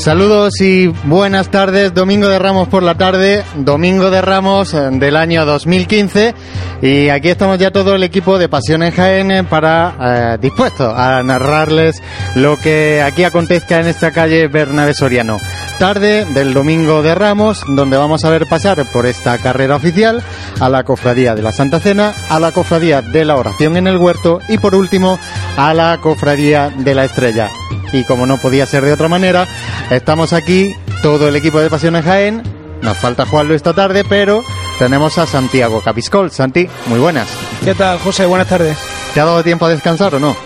Saludos y buenas tardes. Domingo de Ramos por la tarde, Domingo de Ramos eh, del año 2015 y aquí estamos ya todo el equipo de Pasión en Jaén para eh, dispuesto a narrarles lo que aquí acontezca en esta calle Bernabé Soriano. Tarde del Domingo de Ramos, donde vamos a ver pasar por esta carrera oficial a la Cofradía de la Santa Cena, a la Cofradía de la Oración en el Huerto y por último a la Cofradía de la Estrella. Y como no podía ser de otra manera, estamos aquí, todo el equipo de Pasiones Jaén. Nos falta Juanlo esta tarde, pero tenemos a Santiago Capiscol. Santi, muy buenas. ¿Qué tal, José? Buenas tardes. ¿Te ha dado tiempo a descansar o no?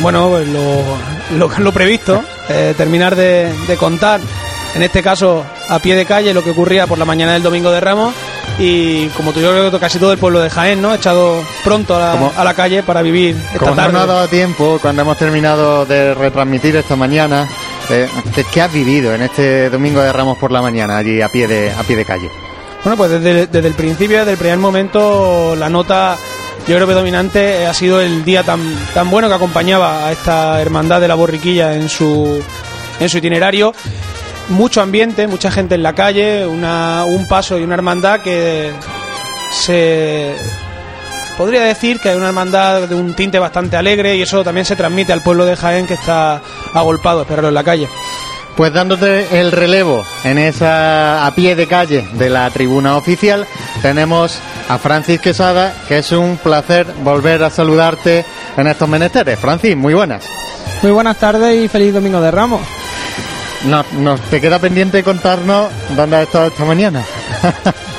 Bueno, pues lo, lo, lo previsto, eh, terminar de, de contar, en este caso a pie de calle, lo que ocurría por la mañana del Domingo de Ramos y como tú yo creo que casi todo el pueblo de Jaén, ¿no? Echado pronto a la, Como- a la calle para vivir esta Como no tarde. nos ha dado tiempo, cuando hemos terminado de retransmitir esta mañana, eh, ¿qué- ¿qué has vivido en este Domingo de Ramos por la mañana, allí a pie de, a pie de calle? Bueno, pues desde, desde el principio, desde el primer momento, la nota, yo creo que dominante, eh, ha sido el día tan, tan bueno que acompañaba a esta hermandad de la borriquilla en su, en su itinerario. Mucho ambiente, mucha gente en la calle, una, un paso y una hermandad que se podría decir que hay una hermandad de un tinte bastante alegre y eso también se transmite al pueblo de Jaén que está agolpado, esperarlo en la calle. Pues dándote el relevo en esa a pie de calle de la tribuna oficial, tenemos a Francis Quesada, que es un placer volver a saludarte en estos menesteres. Francis, muy buenas. Muy buenas tardes y feliz domingo de Ramos. No, nos te queda pendiente contarnos dónde has estado esta mañana.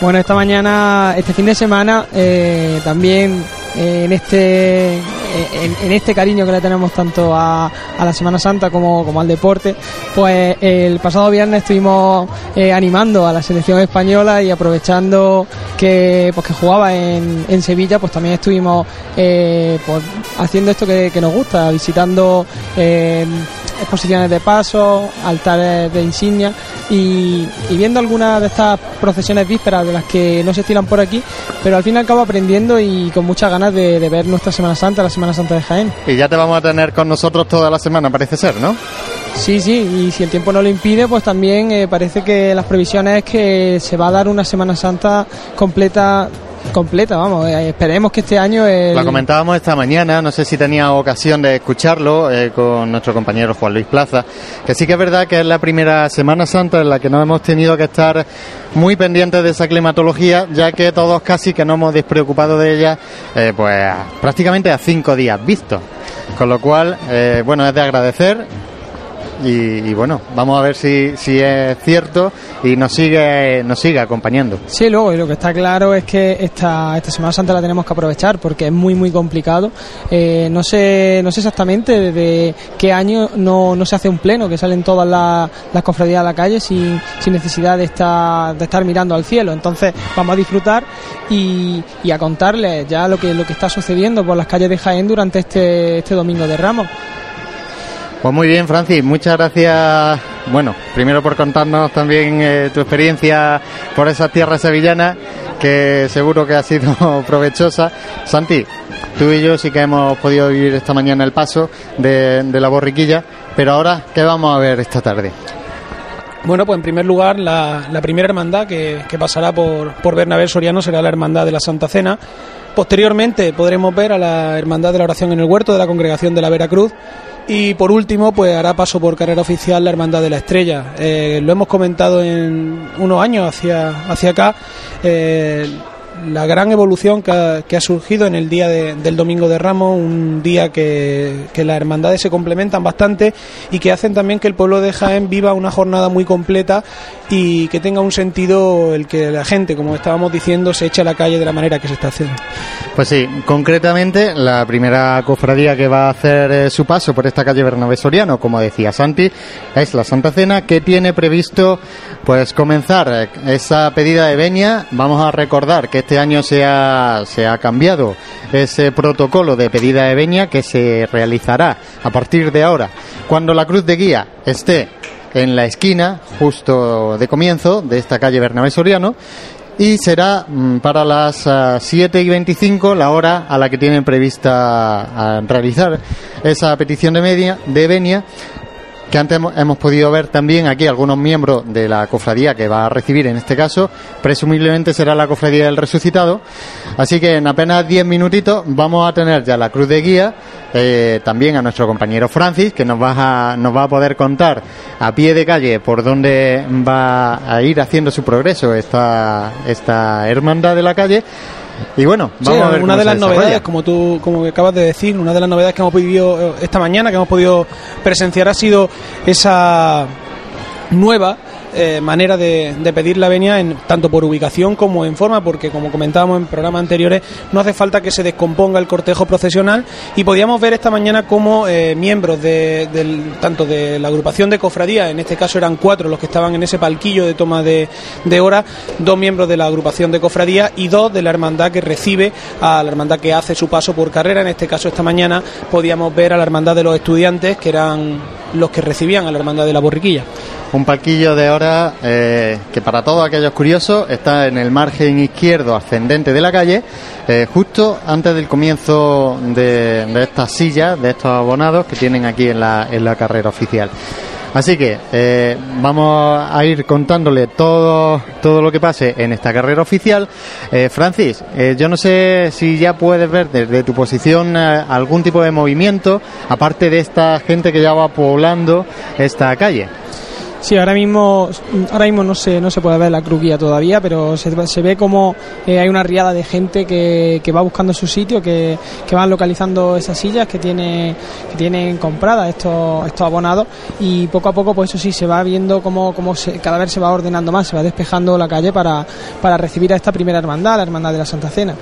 Bueno, esta mañana, este fin de semana, eh, también eh, en este eh, en, este cariño que le tenemos tanto a, a la Semana Santa como, como al deporte, pues el pasado viernes estuvimos animando a la selección española y aprovechando que pues que jugaba en, en Sevilla, pues también estuvimos pues, haciendo esto que, nos gusta, visitando exposiciones de paso, altares de insignia y, y viendo algunas de estas procesiones vísperas de las que no se estilan por aquí, pero al fin y al cabo aprendiendo y con muchas ganas de, de ver nuestra Semana Santa, la Semana Santa de Jaén. Y ya te vamos a tener con nosotros toda la semana, parece ser, ¿no? Sí, sí, y si el tiempo no lo impide, pues también eh, parece que las previsiones es que se va a dar una Semana Santa completa, completa, vamos, eh, esperemos que este año... el- Lo comentábamos esta mañana, no sé si tenía ocasión de escucharlo eh, con nuestro compañero Juan Luis Plaza, que sí que es verdad que es la primera Semana Santa en la que no hemos tenido que estar muy pendientes de esa climatología, ya que todos casi que no hemos despreocupado de ella, eh, pues prácticamente a cinco días vistos. Con lo cual, bueno, es de agradecer y, bueno, vamos a ver si, si es cierto y nos sigue, nos sigue acompañando. Sí, luego, y lo que está claro es que esta, esta Semana Santa la tenemos que aprovechar porque es muy, muy complicado. Eh, no, sé, no sé exactamente desde qué año no, no se hace un pleno, que salen todas las, las cofradías a la calle sin, sin necesidad de estar, de estar mirando al cielo. Entonces, vamos a disfrutar y, y a contarles ya lo que, lo que está sucediendo por las calles de Jaén durante este, este domingo de Ramos. Pues muy bien, Francis, muchas gracias. Bueno, primero por contarnos también eh, tu experiencia por esas tierras sevillanas, que seguro que ha sido provechosa. Santi, tú y yo sí que hemos podido vivir esta mañana el paso de, de la borriquilla, pero ahora, ¿qué vamos a ver esta tarde? Bueno, pues en primer lugar, la, primera hermandad que, que pasará por, por Bernabé Soriano será la Hermandad de la Santa Cena. Posteriormente podremos ver a la Hermandad de la Oración en el Huerto de la Congregación de la Veracruz. Y por último, pues hará paso por carrera oficial la Hermandad de la Estrella. Eh, lo hemos comentado en unos años hacia, hacia acá. eh, la gran evolución que ha, que ha surgido en el día de- del Domingo de Ramos, un día que, que las hermandades se complementan bastante y que hacen también que el pueblo de Jaén viva una jornada muy completa y que tenga un sentido el que la gente, como estábamos diciendo, se eche a la calle de la manera que se está haciendo. Pues sí, concretamente la primera cofradía que va a hacer eh, su paso por esta calle Bernabé Soriano, como decía Santi, es la Santa Cena que tiene previsto pues comenzar eh, esa pedida de venia. Vamos a recordar que este año se ha, se ha cambiado ese protocolo de pedida de venia que se realizará a partir de ahora cuando la cruz de guía esté en la esquina justo de comienzo de esta calle Bernabé Soriano y será mm, para las ah, 7 y 25 la hora a la que tienen prevista ah, realizar esa petición de media de venia que antes hemos, podido ver también aquí algunos miembros de la cofradía que va a recibir en este caso, presumiblemente será la cofradía del resucitado. Así que en apenas 10 minutitos vamos a tener ya la cruz de guía, eh, también a nuestro compañero Francis, que nos va, a, nos va a poder contar a pie de calle por dónde va a ir haciendo su progreso esta, esta hermandad de la calle. Y bueno, Sí, vamos a ver una de las desarrolla. novedades, como tú como acabas de decir, una de las novedades que hemos podido eh, esta mañana, que hemos podido presenciar, ha sido esa nueva eh, manera de, de pedir la venia en, tanto por ubicación como en forma, porque como comentábamos en programas anteriores, no hace falta que se descomponga el cortejo procesional. Y podíamos ver esta mañana como eh, miembros de, tanto de la agrupación de cofradía, en este caso eran cuatro los que estaban en ese palquillo de toma de, de hora, dos miembros de la agrupación de cofradía y dos de la hermandad que recibe a la hermandad que hace su paso por carrera, en este caso esta mañana podíamos ver a la hermandad de los estudiantes, que eran los que recibían a la hermandad de la borriquilla. Un palquillo de hora eh, que para todos aquellos curiosos está en el margen izquierdo ascendente de la calle, eh, justo antes del comienzo de, de estas sillas, de estos abonados que tienen aquí en la, en la carrera oficial. Así que eh, vamos a ir contándole todo, todo lo que pase en esta carrera oficial. Eh, Francis, eh, yo no sé si ya puedes ver desde tu posición eh, algún tipo de movimiento, aparte de esta gente que ya va poblando esta calle. Sí, ahora mismo, ahora mismo no se, no se puede ver la cruz guía todavía, pero se, se ve como eh, hay una riada de gente que, que va buscando su sitio, que, que van localizando esas sillas que, tiene, que tienen compradas estos, estos abonados y poco a poco, pues eso sí, se va viendo cómo, cada vez se va ordenando más, se va despejando la calle para, para recibir a esta primera hermandad, la hermandad de la Santa Cena.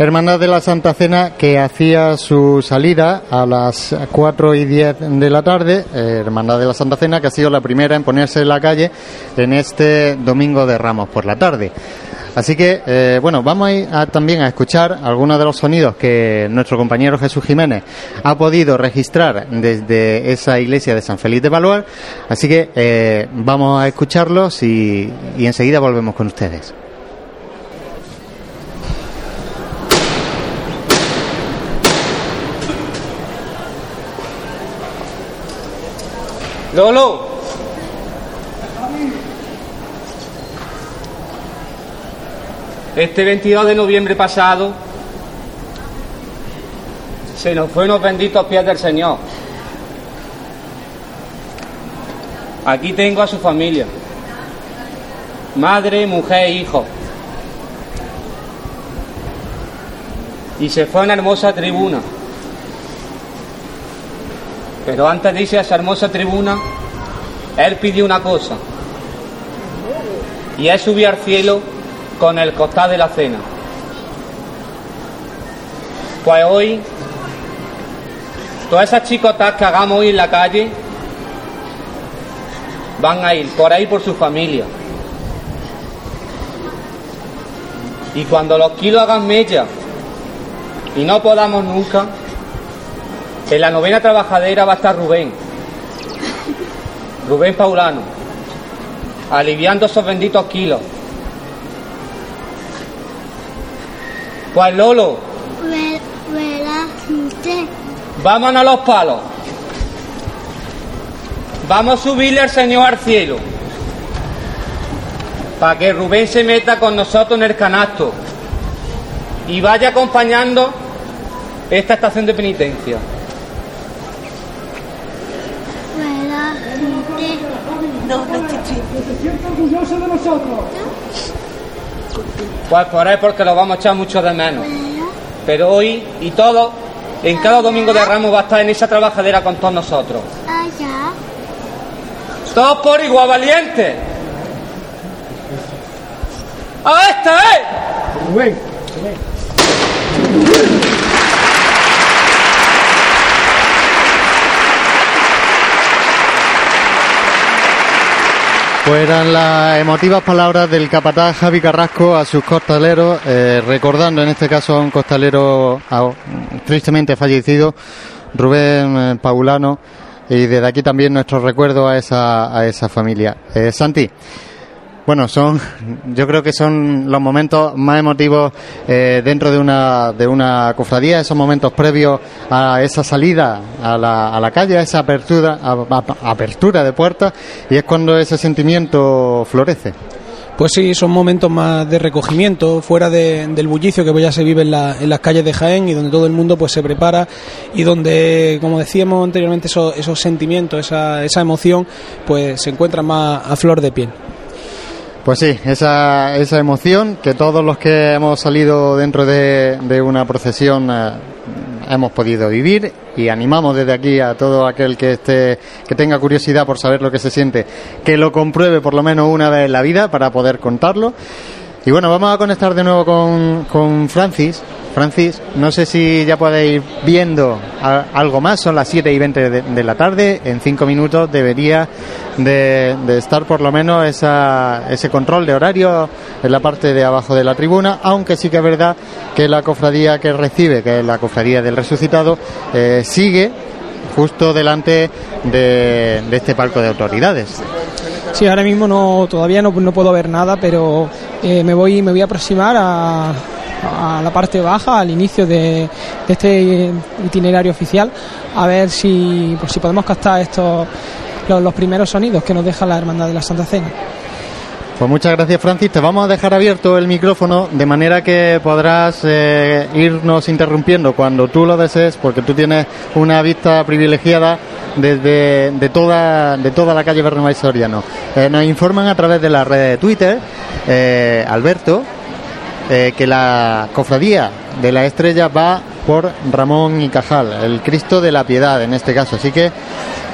Hermandad de la Santa Cena que hacía su salida a las 4 y 10 de la tarde, eh, Hermandad de la Santa Cena que ha sido la primera en ponerse en la calle en este domingo de Ramos por la tarde. Así que, eh, bueno, vamos a ir también a escuchar algunos de los sonidos que nuestro compañero Jesús Jiménez ha podido registrar desde esa iglesia de San Feliz de Baluar. Así que eh, vamos a escucharlos y enseguida volvemos con ustedes. Lolo. Este 22 de noviembre pasado se nos fue unos benditos pies del Señor. Aquí tengo a su familia. Madre, mujer e hijo. Y se fue a una hermosa tribuna. Pero antes de irse a esa hermosa tribuna, él pidió una cosa. Y es subir al cielo con el costal de la cena. Pues hoy, todas esas chicotas que hagamos hoy en la calle van a ir por ahí por su familia. Y cuando los kilos hagan mella y no podamos nunca, en la novena trabajadera va a estar Rubén, Rubén Paulano, aliviando esos benditos kilos. Pues Lolo, vámonos a los palos. Vamos a subirle al Señor al cielo. Para que Rubén se meta con nosotros en el canasto. Y vaya acompañando esta estación de penitencia. Pues por él porque lo vamos a echar mucho de menos. Pero hoy y todo, en cada domingo de Ramos va a estar en esa trabajadera con todos nosotros. Allá. Todos por igual valientes. ¡A esta, eh! Pues eran las emotivas palabras del capataz Javi Carrasco a sus costaleros, eh, recordando en este caso a un costalero tristemente fallecido, Rubén eh, Paulano, y desde aquí también nuestro recuerdo a esa, a esa familia. Eh, Santi, Bueno, son, yo creo que son los momentos más emotivos eh, dentro de una, de una cofradía, esos momentos previos a esa salida a la, a la calle, a esa apertura, a- apertura de puertas, y es cuando ese sentimiento florece. Pues sí, son momentos más de recogimiento, fuera de- del bullicio que pues ya se vive en, la- en las calles de Jaén y donde todo el mundo pues se prepara y donde, como decíamos anteriormente, esos, esos sentimientos, esa, esa emoción, pues se encuentran más a flor de piel. Pues sí, esa, esa emoción que todos los que hemos salido dentro de, de una procesión eh, hemos podido vivir y animamos desde aquí a todo aquel que esté que tenga curiosidad por saber lo que se siente que lo compruebe por lo menos una vez en la vida para poder contarlo. Y bueno, vamos a conectar de nuevo con, con Francis. Francis, no sé si ya podéis ir viendo algo más, son las 7 y 20 de, la tarde, en 5 minutos debería de, estar por lo menos esa, ese control de horario en la parte de abajo de la tribuna, aunque sí que es verdad que la cofradía que recibe, que es la cofradía del resucitado, eh, sigue justo delante de, este palco de autoridades. Sí, ahora mismo no, todavía no, no puedo ver nada, pero eh, me voy me voy a aproximar a, a la parte baja, al inicio de, este itinerario oficial, a ver si, pues, si podemos captar estos los, los primeros sonidos que nos deja la Hermandad de la Santa Cena. Pues muchas gracias Francis, te vamos a dejar abierto el micrófono de manera que podrás eh, irnos interrumpiendo cuando tú lo desees porque tú tienes una vista privilegiada desde de toda, de toda la calle Bernabé Soriano. Eh, nos informan a través de la red de Twitter, eh, Alberto, eh, que la cofradía de la estrella va por Ramón y Cajal, el Cristo de la Piedad en este caso. Así que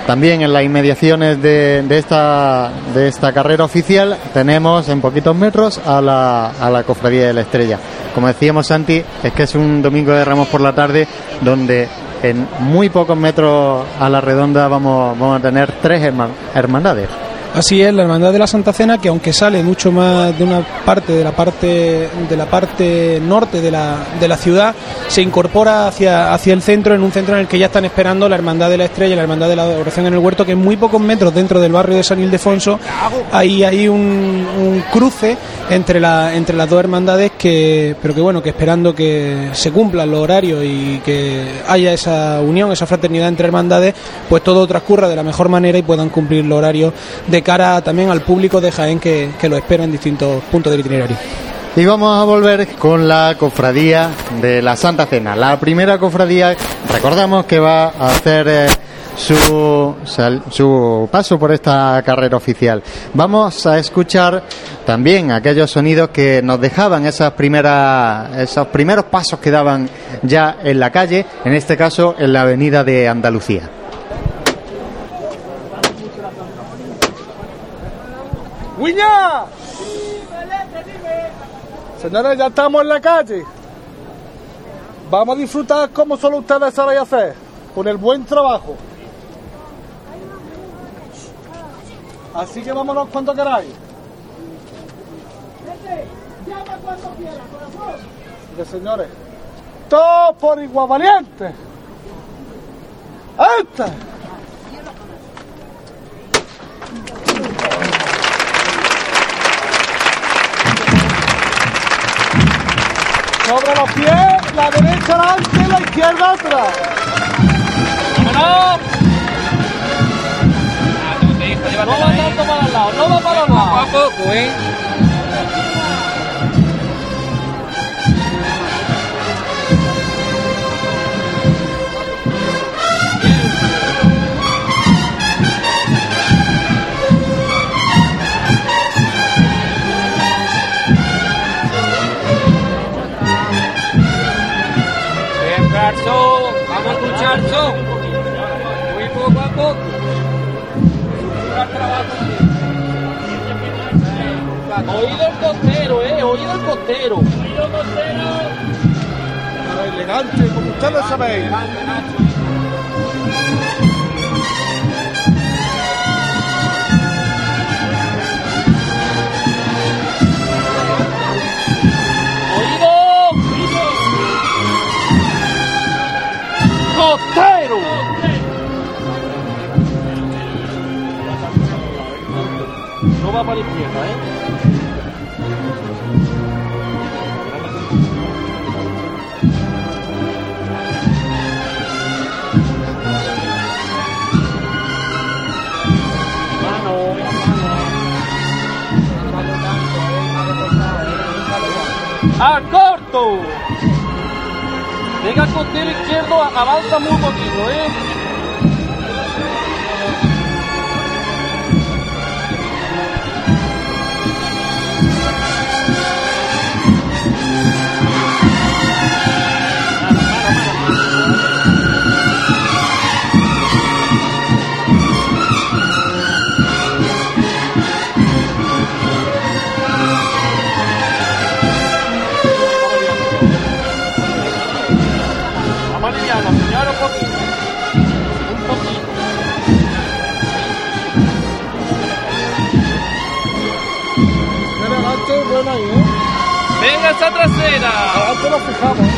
también en las inmediaciones de, de esta, de esta carrera oficial tenemos en poquitos metros a la, a la cofradía de la estrella. Como decíamos Santi, es que es un domingo de Ramos por la tarde donde en muy pocos metros a la redonda vamos, a tener tres herma- hermandades. Así es, la Hermandad de la Santa Cena, que aunque sale mucho más de una parte de la parte de la parte norte de la, de la ciudad, se incorpora hacia, hacia el centro, en un centro en el que ya están esperando la Hermandad de la Estrella y la Hermandad de la Oración en el Huerto, que en muy pocos metros dentro del barrio de San Ildefonso hay, hay un, un cruce entre, la, entre las dos hermandades, que, pero que bueno, que esperando que se cumplan los horarios y que haya esa unión, esa fraternidad entre hermandades, pues todo transcurra de la mejor manera y puedan cumplir los horarios de cara también al público de Jaén que, que lo espera en distintos puntos del itinerario. Y vamos a volver con la cofradía de la Santa Cena. La primera cofradía, recordamos que va a hacer eh, su, su paso por esta carrera oficial. Vamos a escuchar también aquellos sonidos que nos dejaban esas primeras, esos primeros pasos que daban ya en la calle, en este caso en la avenida de Andalucía. ¡Guiña! Señores, ya estamos en la calle. Vamos a disfrutar como solo ustedes saben hacer, con el buen trabajo. Así que vámonos cuando queráis. De señores, todos por igual valiente. ¡Este! Sobre los pies, la derecha adelante, la izquierda atrás. ¡Vámonos! No va tanto para el lado, no va para los lados. poco, ¿eh? Son. Muy poco a poco. Oído el costero, eh, oído el costero. Oído costero. Elegante, como ustedes sabéis. Oído. Roteiro! Não vai para a hein? a corto. Venga, costero izquierdo, avanza muy poquito, ¿eh? Venga esa trasera. Lo fijamos.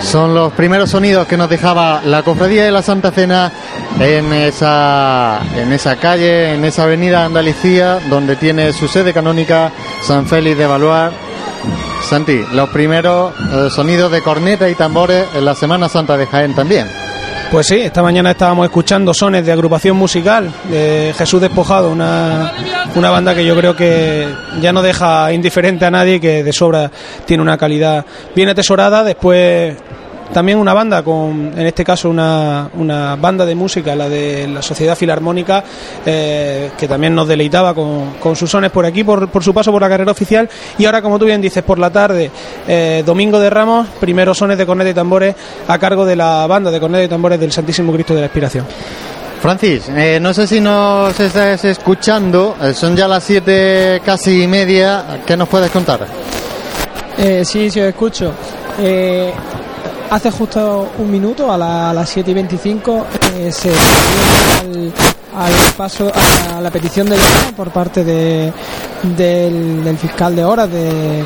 Son los primeros sonidos que nos dejaba la cofradía de la Santa Cena en esa, en esa calle, en esa avenida Andalucía, donde tiene su sede canónica San Félix de Baluar. Santi, los primeros eh, sonidos de corneta y tambores en la Semana Santa de Jaén también. Pues sí, esta mañana estábamos escuchando sones de agrupación musical de Jesús Despojado, una, una banda que yo creo que ya no deja indiferente a nadie, que de sobra tiene una calidad bien atesorada. Después también una banda con, en este caso una, una banda de música, la de la Sociedad Filarmónica, eh, que también nos deleitaba con, con sus sones por aquí, por, por su paso por la carrera oficial. Y ahora, como tú bien dices, por la tarde, eh, Domingo de Ramos, primeros sones de corneta y tambores a cargo de la banda de corneta y tambores del Santísimo Cristo de la Expiración. Francis, eh, no sé si nos estás escuchando, eh, son ya las siete casi y media, ¿qué nos puedes contar? Eh, sí, sí, os escucho. Eh, hace justo un minuto, a, la- a las 7 y 25, eh, se al, al paso a la petición de hora por parte de, del, fiscal de horas de,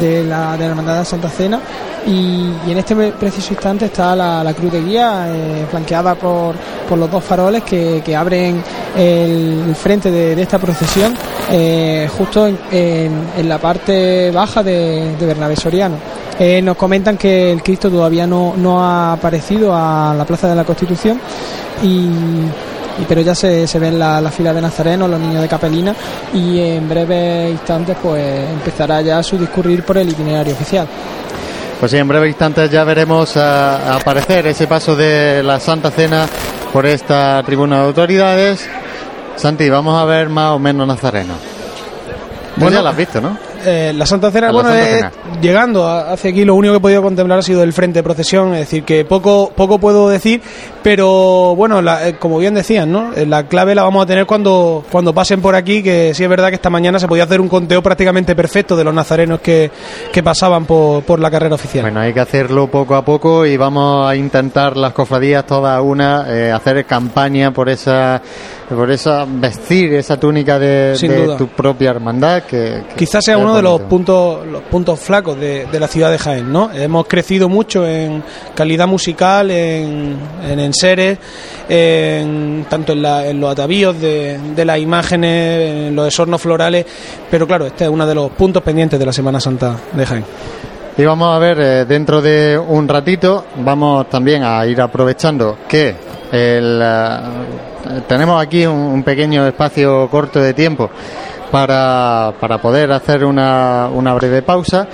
de la, de la Hermandad de Santa Cena. Y, y en este preciso instante está la, la cruz de guía eh, flanqueada por, por los dos faroles que, que abren el, frente de, de esta procesión eh, justo en, en- en la parte baja de, de Bernabé Soriano. Eh, nos comentan que el Cristo todavía no, no ha aparecido a la Plaza de la Constitución y, y- pero ya se, se ven la, la fila de nazarenos, los niños de capelina y en breves instantes pues empezará ya su discurrir por el itinerario oficial. Pues sí, en breve instantes ya veremos a- aparecer ese paso de la Santa Cena por esta tribuna de autoridades. Santi, vamos a ver más o menos Nazareno. Bueno, ya lo has visto, ¿no? Eh, la Santa Cena, la bueno, Santa eh, Cena. llegando a- hacia aquí, lo único que he podido contemplar ha sido el frente de procesión, es decir, que poco poco puedo decir, pero bueno, la- eh, como bien decían, ¿no? Eh, La clave la vamos a tener cuando, cuando pasen por aquí, que sí es verdad que esta mañana se podía hacer un conteo prácticamente perfecto de los nazarenos que, que pasaban por, por la carrera oficial. Bueno, hay que hacerlo poco a poco y vamos a intentar las cofradías todas una eh, hacer campaña por esa por esa vestir esa túnica de, tu propia hermandad que, que Quizás sea uno de los puntos, los puntos flacos de, de la ciudad de Jaén, ¿no? Hemos crecido mucho en calidad musical, en, en enseres, en, tanto en, la- en los atavíos de, de las imágenes, en los desornos florales, pero claro, este es uno de los puntos pendientes de la Semana Santa de Jaén. Y vamos a ver, eh, dentro de un ratito, vamos también a ir aprovechando que el, eh, tenemos aquí un, pequeño espacio corto de tiempo para, para poder hacer una breve pausa.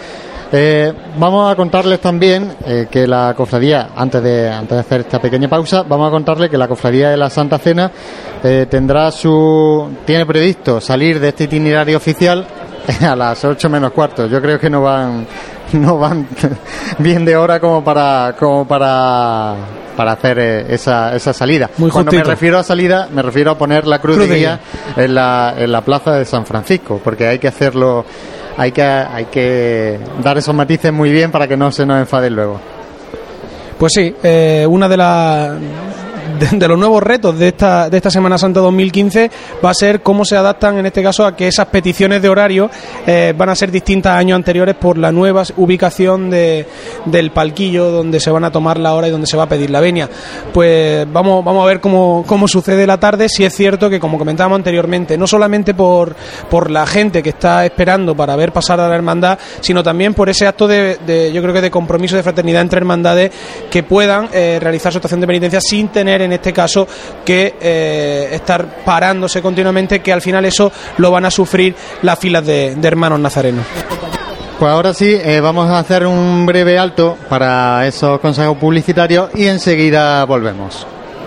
Eh, vamos a contarles también eh, que la cofradía, antes de, antes de hacer esta pequeña pausa, vamos a contarles que la cofradía de la Santa Cena eh, tendrá su, tiene previsto salir de este itinerario oficial a las 8 menos cuarto. Yo creo que no van, no van bien de hora como para, como para, para hacer eh, esa, esa salida. Muy Cuando me refiero a salida, me refiero a poner la cruz, Cruz de guía en la, en la plaza de San Francisco, porque hay que hacerlo, hay que, hay que dar esos matices muy bien para que no se nos enfaden luego. Pues sí, eh, una de las de, los nuevos retos de esta, de esta Semana Santa 2015 va a ser cómo se adaptan en este caso a que esas peticiones de horario eh, van a ser distintas a años anteriores por la nueva ubicación de, del palquillo donde se van a tomar la hora y donde se va a pedir la venia. Pues vamos, vamos a ver cómo, cómo sucede la tarde, si es cierto que como comentábamos anteriormente, no solamente por, por la gente que está esperando para ver pasar a la hermandad, sino también por ese acto de, de, yo creo que de compromiso de fraternidad entre hermandades que puedan eh, realizar su estación de penitencia sin tener en este caso que eh, estar parándose continuamente, que al final eso lo van a sufrir las filas de, hermanos nazarenos. Pues ahora sí, eh, vamos a hacer un breve alto para esos consejos publicitarios y enseguida volvemos.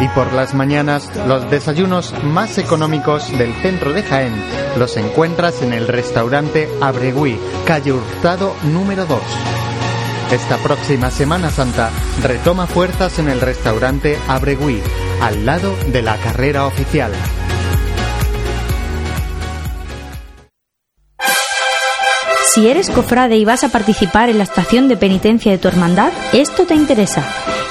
Y por las mañanas, los desayunos más económicos del centro de Jaén los encuentras en el restaurante Abregui, calle Hurtado número 2. Esta próxima Semana Santa retoma fuerzas en el restaurante Abregui, al lado de la carrera oficial. Si eres cofrade y vas a participar en la estación de penitencia de tu hermandad, esto te interesa.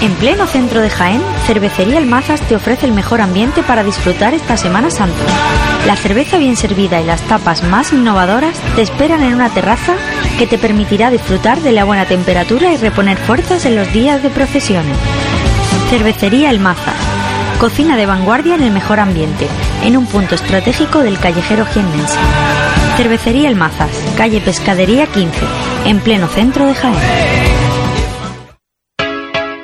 En pleno centro de Jaén, Cervecería Almazas te ofrece el mejor ambiente para disfrutar esta Semana Santa. La cerveza bien servida y las tapas más innovadoras te esperan en una terraza que te permitirá disfrutar de la buena temperatura y reponer fuerzas en los días de procesiones. Cervecería Almazas. Cocina de vanguardia en el mejor ambiente, en un punto estratégico del callejero jiennense. Cervecería Almazas, calle Pescadería 15, en pleno centro de Jaén.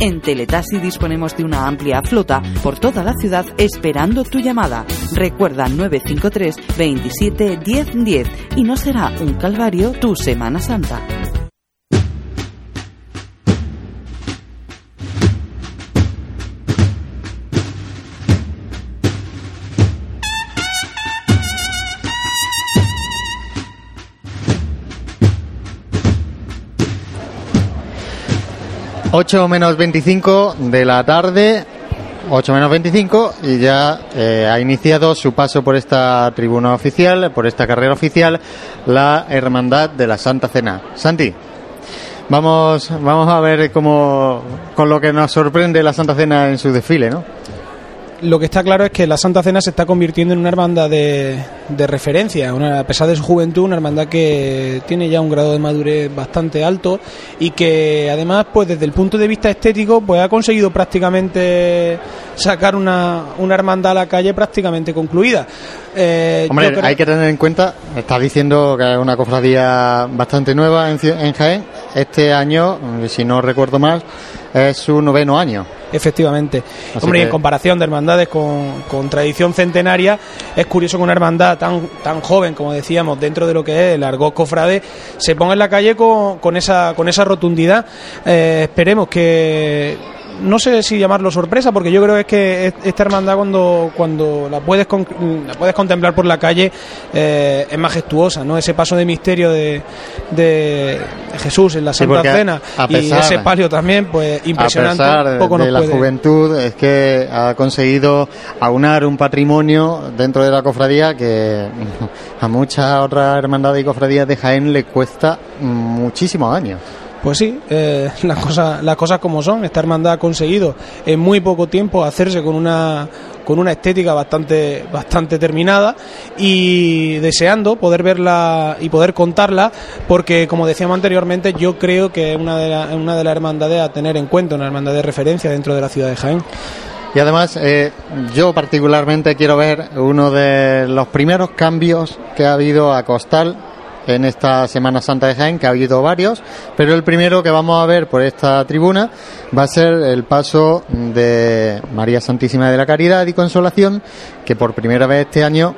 En Teletaxi disponemos de una amplia flota por toda la ciudad esperando tu llamada. Recuerda 953 27 10 10 y no será un calvario tu Semana Santa. Ocho menos 25 de la tarde, 8 menos 25, y ya eh, ha iniciado su paso por esta tribuna oficial, por esta carrera oficial, la Hermandad de la Santa Cena. Santi, vamos, vamos a ver cómo, con lo que nos sorprende la Santa Cena en su desfile, ¿no? Lo que está claro es que la Santa Cena se está convirtiendo en una hermandad de, de referencia, una, a pesar de su juventud, una hermandad que tiene ya un grado de madurez bastante alto y que además, pues desde el punto de vista estético, pues ha conseguido prácticamente sacar una, una hermandad a la calle prácticamente concluida. Eh, Hombre, creo- hay que tener en cuenta, está diciendo que es una cofradía bastante nueva en, en Jaén. Este año, si no recuerdo más, es su noveno año. Efectivamente. Así Hombre, y en comparación de hermandades con, con tradición centenaria, es curioso que una hermandad tan, tan joven, como decíamos, dentro de lo que es el argot cofrade, se ponga en la calle con, con esa, con esa rotundidad. Eh, esperemos que no sé si llamarlo sorpresa, porque yo creo es que es- esta hermandad cuando, cuando la puedes con- la puedes contemplar por la calle eh, es majestuosa, ¿no? Ese paso de misterio de, de Jesús en la Santa Cena a y pesar- ese palio también, pues impresionante. A pesar poco de la puede- juventud, es que ha conseguido aunar un patrimonio dentro de la cofradía que a muchas otras hermandades y cofradías de Jaén le cuesta muchísimos años. Pues sí, eh, las cosas las cosas como son. Esta hermandad ha conseguido en muy poco tiempo hacerse con una con una estética bastante bastante terminada y deseando poder verla y poder contarla porque como decíamos anteriormente yo creo que es una de la- una de las hermandades a tener en cuenta, una hermandad de referencia dentro de la ciudad de Jaén. Y además, eh, yo particularmente quiero ver uno de los primeros cambios que ha habido a Costal en esta Semana Santa de Jaén, que ha habido varios, pero el primero que vamos a ver por esta tribuna va a ser el paso de María Santísima de la Caridad y Consolación, que por primera vez este año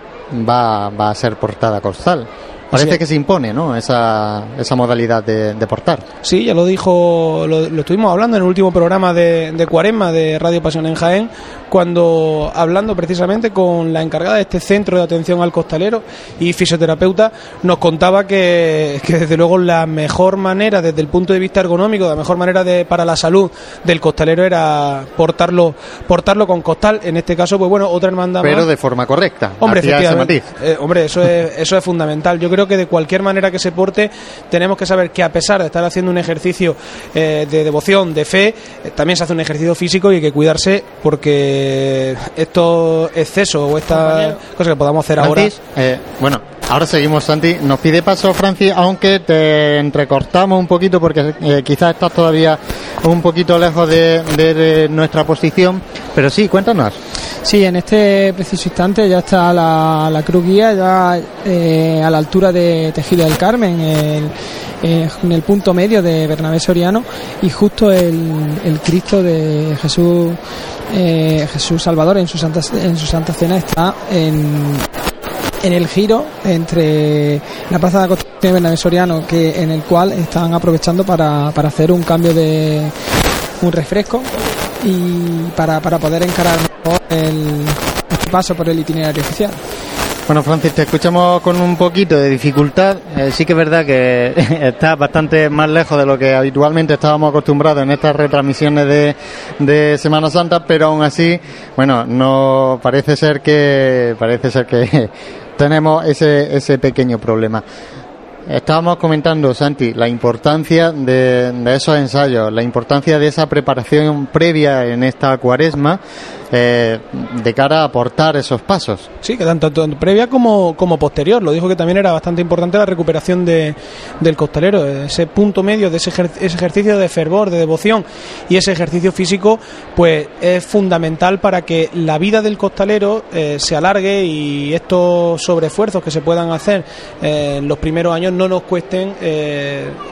va, va a ser portada Costal. Parece que se impone, ¿no? Esa, esa modalidad de, de portar. Sí, ya lo dijo, lo, lo estuvimos hablando en el último programa de, de Cuaresma de Radio Pasión en Jaén, cuando hablando precisamente con la encargada de este centro de atención al costalero y fisioterapeuta, nos contaba que, que desde luego la mejor manera, desde el punto de vista ergonómico, la mejor manera de, para la salud del costalero era portarlo, portarlo con costal. En este caso, pues bueno, otra hermandad Pero más. de forma correcta. Hombre, efectivamente. Eh, hombre, eso es, eso es fundamental. Yo creo que de cualquier manera que se porte, tenemos que saber que a pesar de estar haciendo un ejercicio eh, de devoción, de fe, eh, también se hace un ejercicio físico y hay que cuidarse porque estos excesos o estas cosas que podamos hacer ahora. Eh, bueno, ahora seguimos, Santi. Nos pide paso Francis, aunque te entrecortamos un poquito porque eh, quizás estás todavía un poquito lejos de, de- nuestra posición. Pero sí, cuéntanos. Sí, en este preciso instante ya está la, la cruz guía ya eh, a la altura de Tejido del Carmen, el- en el punto medio de Bernabé Soriano y justo el, el Cristo de Jesús eh, Jesús Salvador en su santa en su santa cena está en en el giro entre la Plaza de la Constitución y Bernabé Soriano, que en el cual están aprovechando para, para hacer un cambio de un refresco y para, para poder encarar mejor el, este paso por el itinerario oficial. Bueno, Francis, te escuchamos con un poquito de dificultad. Eh, sí que es verdad que estás bastante más lejos de lo que habitualmente estábamos acostumbrados en estas retransmisiones de, de Semana Santa, pero aún así, bueno, no parece ser que parece ser que tenemos ese ese pequeño problema. Estábamos comentando, Santi, la importancia de, de esos ensayos, la importancia de esa preparación previa en esta cuaresma eh, de cara a aportar esos pasos. Sí, que tanto, previa como, como posterior. Lo dijo que también era bastante importante la recuperación de, del costalero, ese punto medio de ese, ese ejercicio de fervor, de devoción y ese ejercicio físico, pues es fundamental para que la vida del costalero eh, se alargue y estos sobreesfuerzos que se puedan hacer eh, en los primeros años no nos cuesten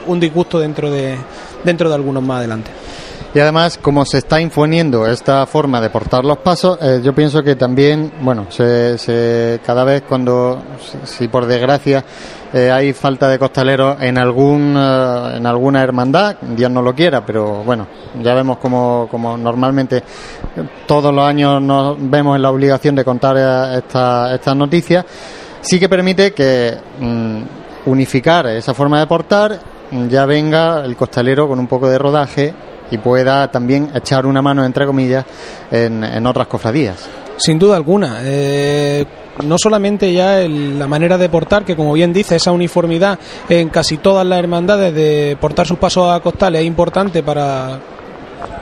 un disgusto dentro de, dentro de algunos más adelante. Y además, como se está imponiendo esta forma de portar los pasos, eh, yo pienso que también, bueno, se, se- cada vez cuando, si, por desgracia eh, hay falta de costaleros en algún eh, en alguna hermandad, Dios no lo quiera, pero bueno, ya vemos como, como normalmente todos los años nos vemos en la obligación de contar esta- estas noticias, sí que permite que mm, unificar esa forma de portar, ya venga el costalero con un poco de rodaje y pueda también echar una mano, entre comillas, en, en otras cofradías. Sin duda alguna. Eh, no solamente ya el- la manera de portar, que como bien dice, esa uniformidad en casi todas las hermandades de portar sus pasos a costales es importante para.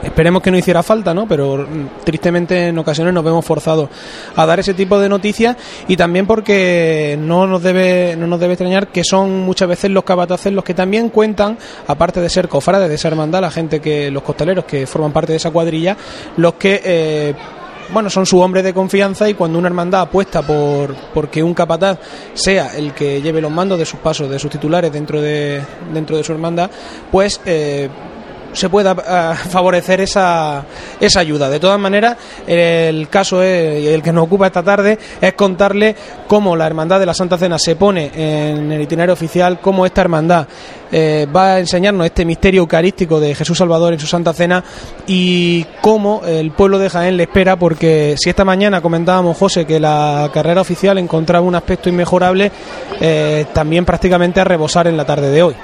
Esperemos que no hiciera falta, ¿no? Pero mm, tristemente en ocasiones nos vemos forzados a dar ese tipo de noticias y también porque no nos debe no nos debe extrañar que son muchas veces los capataces los que también cuentan, aparte de ser cofrades de esa hermandad, la gente que los costaleros que forman parte de esa cuadrilla, los que eh, bueno, son su hombre de confianza y cuando una hermandad apuesta por porque un capataz sea el que lleve los mandos de sus pasos, de sus titulares dentro de dentro de su hermandad, pues eh, se pueda eh, favorecer esa, esa ayuda. De todas maneras, el caso es, el que nos ocupa esta tarde es contarle cómo la Hermandad de la Santa Cena se pone en el itinerario oficial, cómo esta hermandad eh, va a enseñarnos este misterio eucarístico de Jesús Salvador en su Santa Cena y cómo el pueblo de Jaén le espera, porque si esta mañana comentábamos, José, que la carrera oficial encontraba un aspecto inmejorable, eh, también prácticamente a rebosar en la tarde de hoy.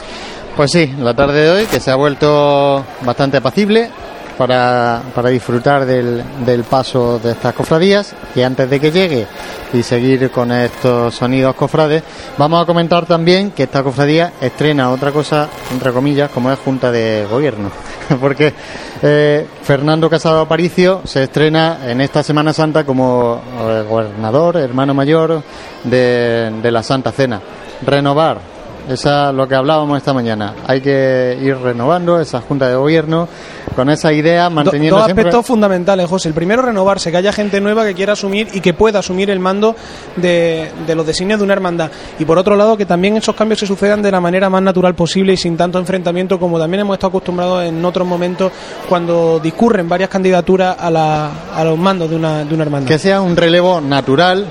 Pues sí, la tarde de hoy que se ha vuelto bastante apacible para, para disfrutar del, del paso de estas cofradías y antes de que llegue y seguir con estos sonidos cofrades, vamos a comentar también que esta cofradía estrena otra cosa, entre comillas, como es Junta de Gobierno. Porque eh, Fernando Casado Aparicio se estrena en esta Semana Santa como eh, gobernador, hermano mayor de, de la Santa Cena. Renovar esa lo que hablábamos esta mañana. Hay que ir renovando esa junta de gobierno con esa idea, Do- manteniendo dos siempre. aspectos fundamentales, José. El primero, renovarse, que haya gente nueva que quiera asumir y que pueda asumir el mando de, de los designios de una hermandad. Y por otro lado, que también esos cambios se sucedan de la manera más natural posible y sin tanto enfrentamiento como también hemos estado acostumbrados en otros momentos cuando discurren varias candidaturas a, la- a los mandos de una, de una hermandad. Que sea un relevo natural,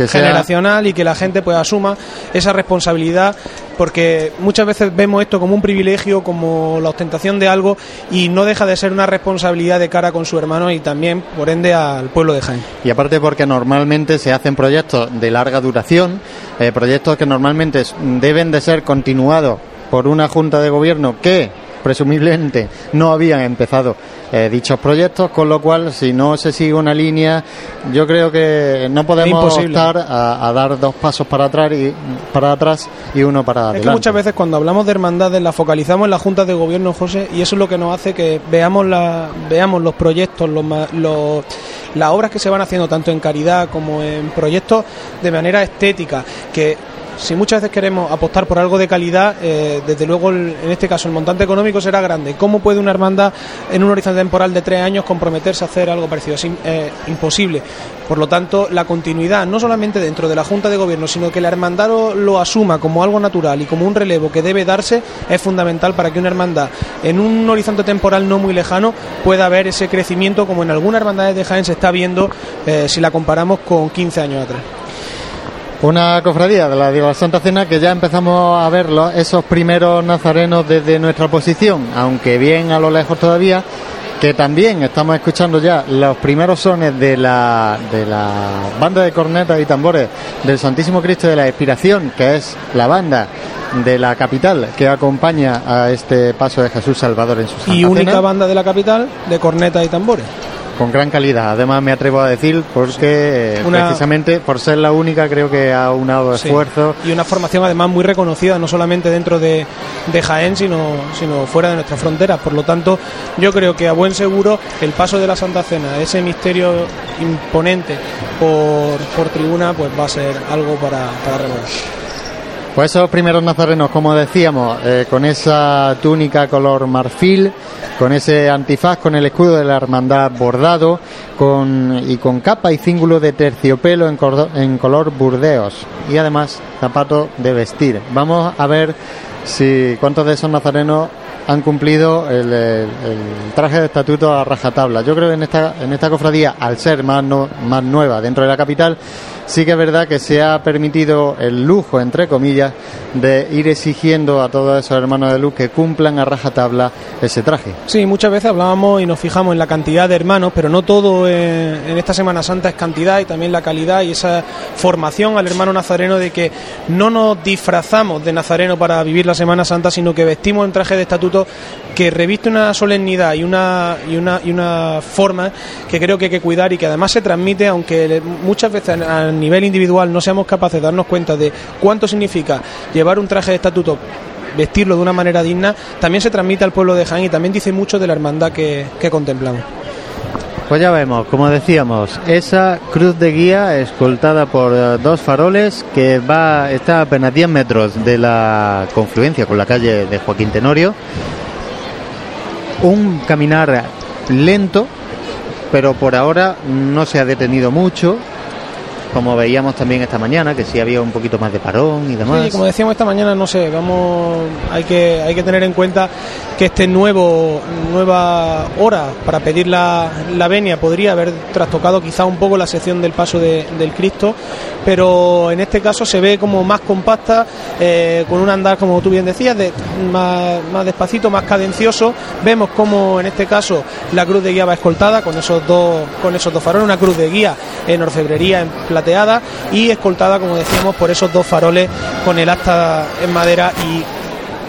que sea generacional y que la gente pues asuma esa responsabilidad porque muchas veces vemos esto como un privilegio, como la ostentación de algo y no deja de ser una responsabilidad de cara con su hermano y también por ende al pueblo de Jaén. Y aparte porque normalmente se hacen proyectos de larga duración, eh, proyectos que normalmente deben de ser continuados por una junta de gobierno que presumiblemente no habían empezado eh, dichos proyectos, con lo cual si no se sigue una línea, yo creo que no podemos Imposible. optar a, a dar dos pasos para atrás y para atrás y uno para Es adelante. que muchas veces cuando hablamos de hermandades la focalizamos en las juntas de gobierno, José, y eso es lo que nos hace que veamos la, veamos los proyectos, los, los- las obras que se van haciendo tanto en caridad como en proyectos de manera estética, que si muchas veces queremos apostar por algo de calidad, eh, desde luego en este caso el montante económico será grande. ¿Cómo puede una hermandad en un horizonte temporal de tres años comprometerse a hacer algo parecido? Es eh, imposible. Por lo tanto, la continuidad, no solamente dentro de la Junta de Gobierno, sino que la hermandad lo, asuma como algo natural y como un relevo que debe darse, es fundamental para que una hermandad en un horizonte temporal no muy lejano pueda ver ese crecimiento como en algunas hermandades de Jaén se está viendo eh, si la comparamos con 15 años atrás. Una cofradía de la de la Santa Cena que ya empezamos a verlo, esos primeros nazarenos desde nuestra posición, aunque bien a lo lejos todavía, que también estamos escuchando ya los primeros sones de la, de la banda de cornetas y tambores del Santísimo Cristo de la Expiración, que es la banda de la capital que acompaña a este paso de Jesús Salvador en su Santa Y única Cena. banda de la capital de cornetas y tambores. Con gran calidad. Además, me atrevo a decir, porque eh, Una- precisamente por ser la única, creo que ha unado Sí. esfuerzos. Y una formación además muy reconocida, no solamente dentro de, de Jaén, sino, sino fuera de nuestras fronteras. Por lo tanto, yo creo que a buen seguro el paso de la Santa Cena, ese misterio imponente por, por tribuna, pues va a ser algo para, para remover. Pues esos primeros nazarenos, como decíamos, eh, con esa túnica color marfil, con ese antifaz, con el escudo de la hermandad bordado, con, y con capa y cíngulo de terciopelo en, color burdeos, y además zapatos de vestir. Vamos a ver si cuántos de esos nazarenos han cumplido el, el- el traje de estatuto a rajatabla. Yo creo que en esta, en esta cofradía, al ser más, no- más nueva dentro de la capital, sí que es verdad que se ha permitido el lujo, entre comillas, de ir exigiendo a todos esos hermanos de luz que cumplan a rajatabla ese traje. Sí, muchas veces hablábamos y nos fijamos en la cantidad de hermanos, pero no todo en, esta Semana Santa es cantidad y también la calidad y esa formación al hermano nazareno de que no nos disfrazamos de nazareno para vivir la Semana Santa, sino que vestimos en traje de estatuto que reviste una solemnidad y una, y una, y una forma que creo que hay que cuidar y que además se transmite, aunque muchas veces a nivel individual no seamos capaces de darnos cuenta de cuánto significa llevar un traje de estatuto vestirlo de una manera digna, también se transmite al pueblo de Jaén y también dice mucho de la hermandad que, que contemplamos. Pues ya vemos, como decíamos, esa cruz de guía escoltada por eh, dos faroles que va está apenas 10 metros de la confluencia con la calle de Joaquín Tenorio. Un caminar lento, pero por ahora no se ha detenido mucho, como veíamos también esta mañana, que sí había un poquito más de parón y demás. Sí, como decíamos esta mañana, no sé, vamos, hay que, hay que tener en cuenta que este nuevo, nueva hora para pedir la, la venia podría haber trastocado quizá un poco la sección del paso de- del Cristo, pero en este caso se ve como más compacta, eh, con un andar, como tú bien decías, de, más, más despacito, más cadencioso. Vemos como en este caso la cruz de guía va escoltada con esos dos, con esos dos faroles, una cruz de guía en orfebrería en plateada y escoltada, como decíamos, por esos dos faroles con el asta en madera y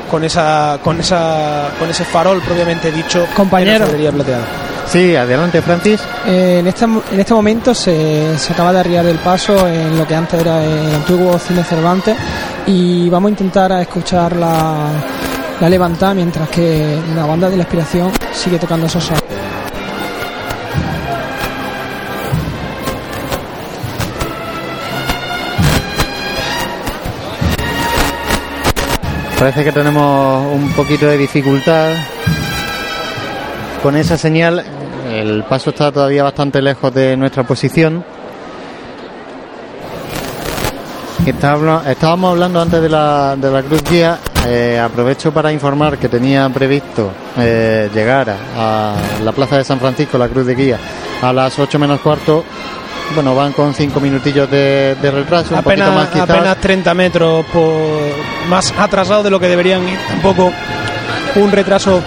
con esa, con esa, con ese farol propiamente dicho Compañero. plateada. Sí, adelante Francis. Eh, en, este, en este momento se, se acaba de arriar el paso en lo que antes era el antiguo cine Cervantes y vamos a intentar a escuchar la, la levantada mientras que la banda de la inspiración sigue tocando esos Parece que tenemos un poquito de dificultad con esa señal. El paso está todavía bastante lejos de nuestra posición. Estábamos, hablando antes de la, de la Cruz Guía. eh, aprovecho para informar que tenía previsto eh, llegar a la Plaza de San Francisco, la Cruz de Guía, a las 8 menos cuarto. Bueno, van con 5 minutillos de, de retraso, un poquito apenas, más quizás. apenas 30 metros por, más atrasados de lo que deberían ir. Tampoco un retraso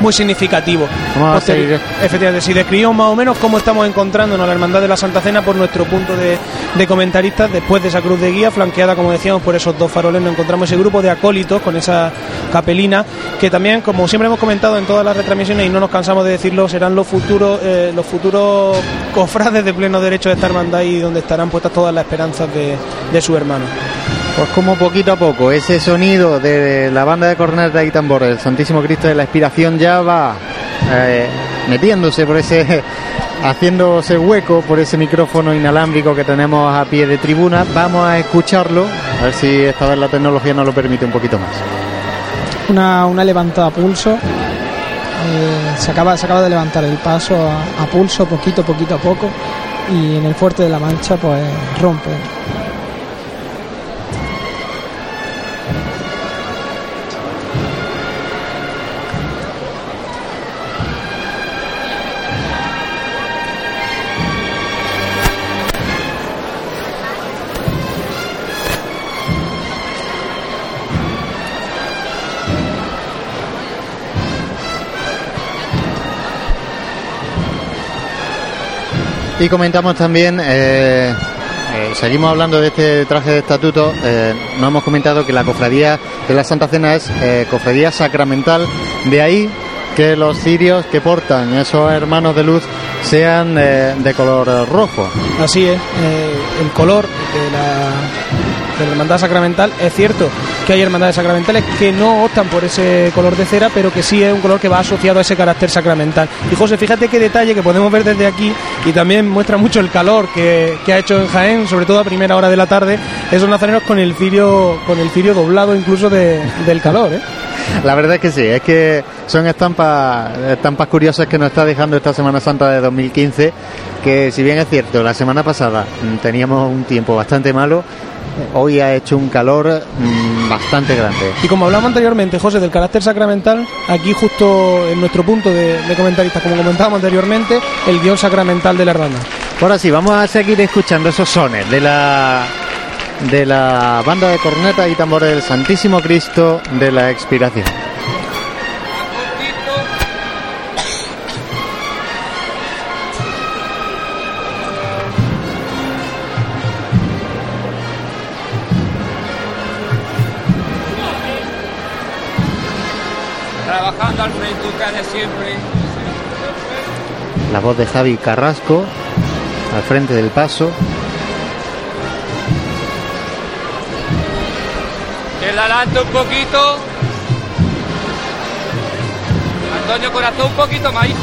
muy significativo. Vamos a. Efectivamente, si describimos más o menos cómo estamos encontrándonos la Hermandad de la Santa Cena por nuestro punto de, de comentaristas, después de esa cruz de guía, flanqueada, como decíamos, por esos dos faroles, nos encontramos ese grupo de acólitos con esa capelina, que también, como siempre hemos comentado en todas las retransmisiones y no nos cansamos de decirlo, serán los futuros, eh, los futuros cofrades de pleno derecho de esta hermandad y donde estarán puestas todas las esperanzas de, de su hermano. Pues como poquito a poco ese sonido de la banda de corneta y tambor del Santísimo Cristo de la Inspiración ya va eh, metiéndose por ese, haciéndose hueco por ese micrófono inalámbrico que tenemos a pie de tribuna. Vamos a escucharlo, a ver si esta vez la tecnología nos lo permite un poquito más. Una, una levantada a pulso. Eh, se, acaba, se acaba de levantar el paso a, a pulso, poquito, poquito a poco. Y en el fuerte de la mancha, pues rompe. Y comentamos también, eh, eh, seguimos hablando de este traje de estatuto, eh, no hemos comentado que la cofradía de la Santa Cena es eh, cofradía sacramental, de ahí que los cirios que portan esos hermanos de luz sean de, color rojo. Así es, el color de la, de la hermandad sacramental es cierto que hay hermandades sacramentales que no optan por ese color de cera, pero que sí es un color que va asociado a ese carácter sacramental. Y José, fíjate qué detalle que podemos ver desde aquí y también muestra mucho el calor que, que ha hecho en Jaén, sobre todo a primera hora de la tarde, esos nazarenos con el cirio, con el cirio doblado incluso de- del calor, ¿eh? La verdad es que sí, es que son estampas, curiosas que nos está dejando esta Semana Santa de 2015, que si bien es cierto, la semana pasada mm, teníamos un tiempo bastante malo, hoy ha hecho un calor mm, bastante grande. Y como hablamos anteriormente, José, del carácter sacramental, aquí justo en nuestro punto de, de comentaristas, como comentábamos anteriormente, el guion sacramental de la hermandad. Ahora sí, vamos a seguir escuchando esos sones de la de la banda de corneta y tambores del Santísimo Cristo de la Expiración. De siempre. La voz de Javi Carrasco al frente del paso. Que la adelante un poquito. Antonio Corazón, un poquito más, hijo.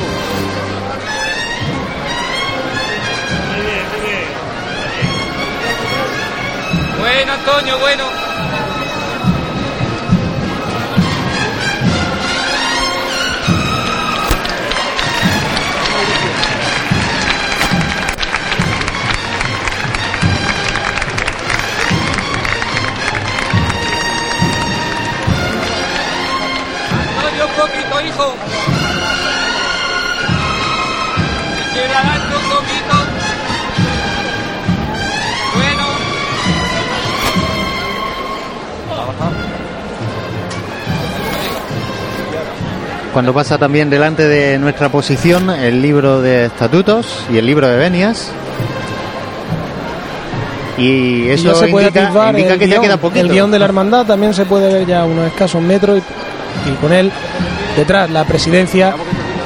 Bueno, Antonio, bueno. Antonio, un hijo. Izquierda adelante un poquito. Bueno. Cuando pasa también delante de nuestra posición el libro de estatutos y el libro de venias. Y Y eso ya se puede indica, atisbar indica el que ya guion, queda poquito. El guion de la hermandad también se puede ver ya a unos escasos metros y, y con él detrás la presidencia,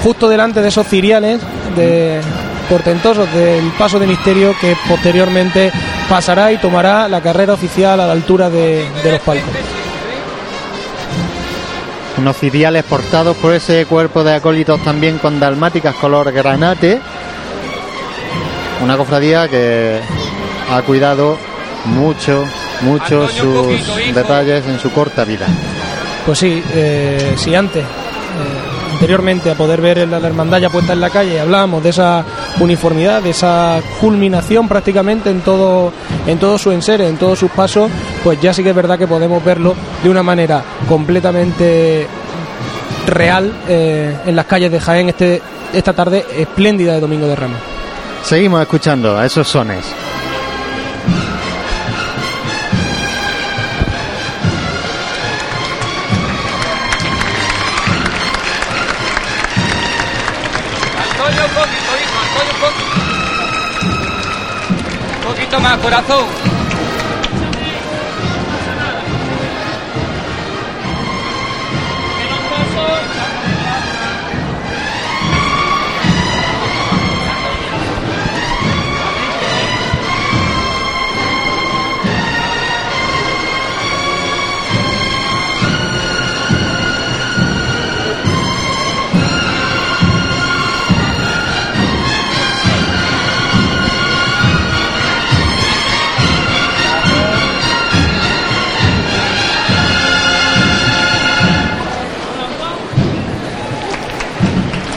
justo delante de esos ciriales de portentosos del paso de misterio que posteriormente pasará y tomará la carrera oficial a la altura de, de los palcos. Unos ciriales portados por ese cuerpo de acólitos también con dalmáticas color granate. Una cofradía que ha cuidado mucho, mucho sus detalles en su corta vida. Pues sí, eh, si antes, eh, anteriormente a poder ver la, hermandad ya puesta en la calle, hablábamos de esa uniformidad, de esa culminación prácticamente en todo, en todo su enser, en todos sus pasos, pues ya sí que es verdad que podemos verlo de una manera completamente real eh, en las calles de Jaén este, esta tarde espléndida de Domingo de Ramos. Seguimos escuchando a esos sones. Un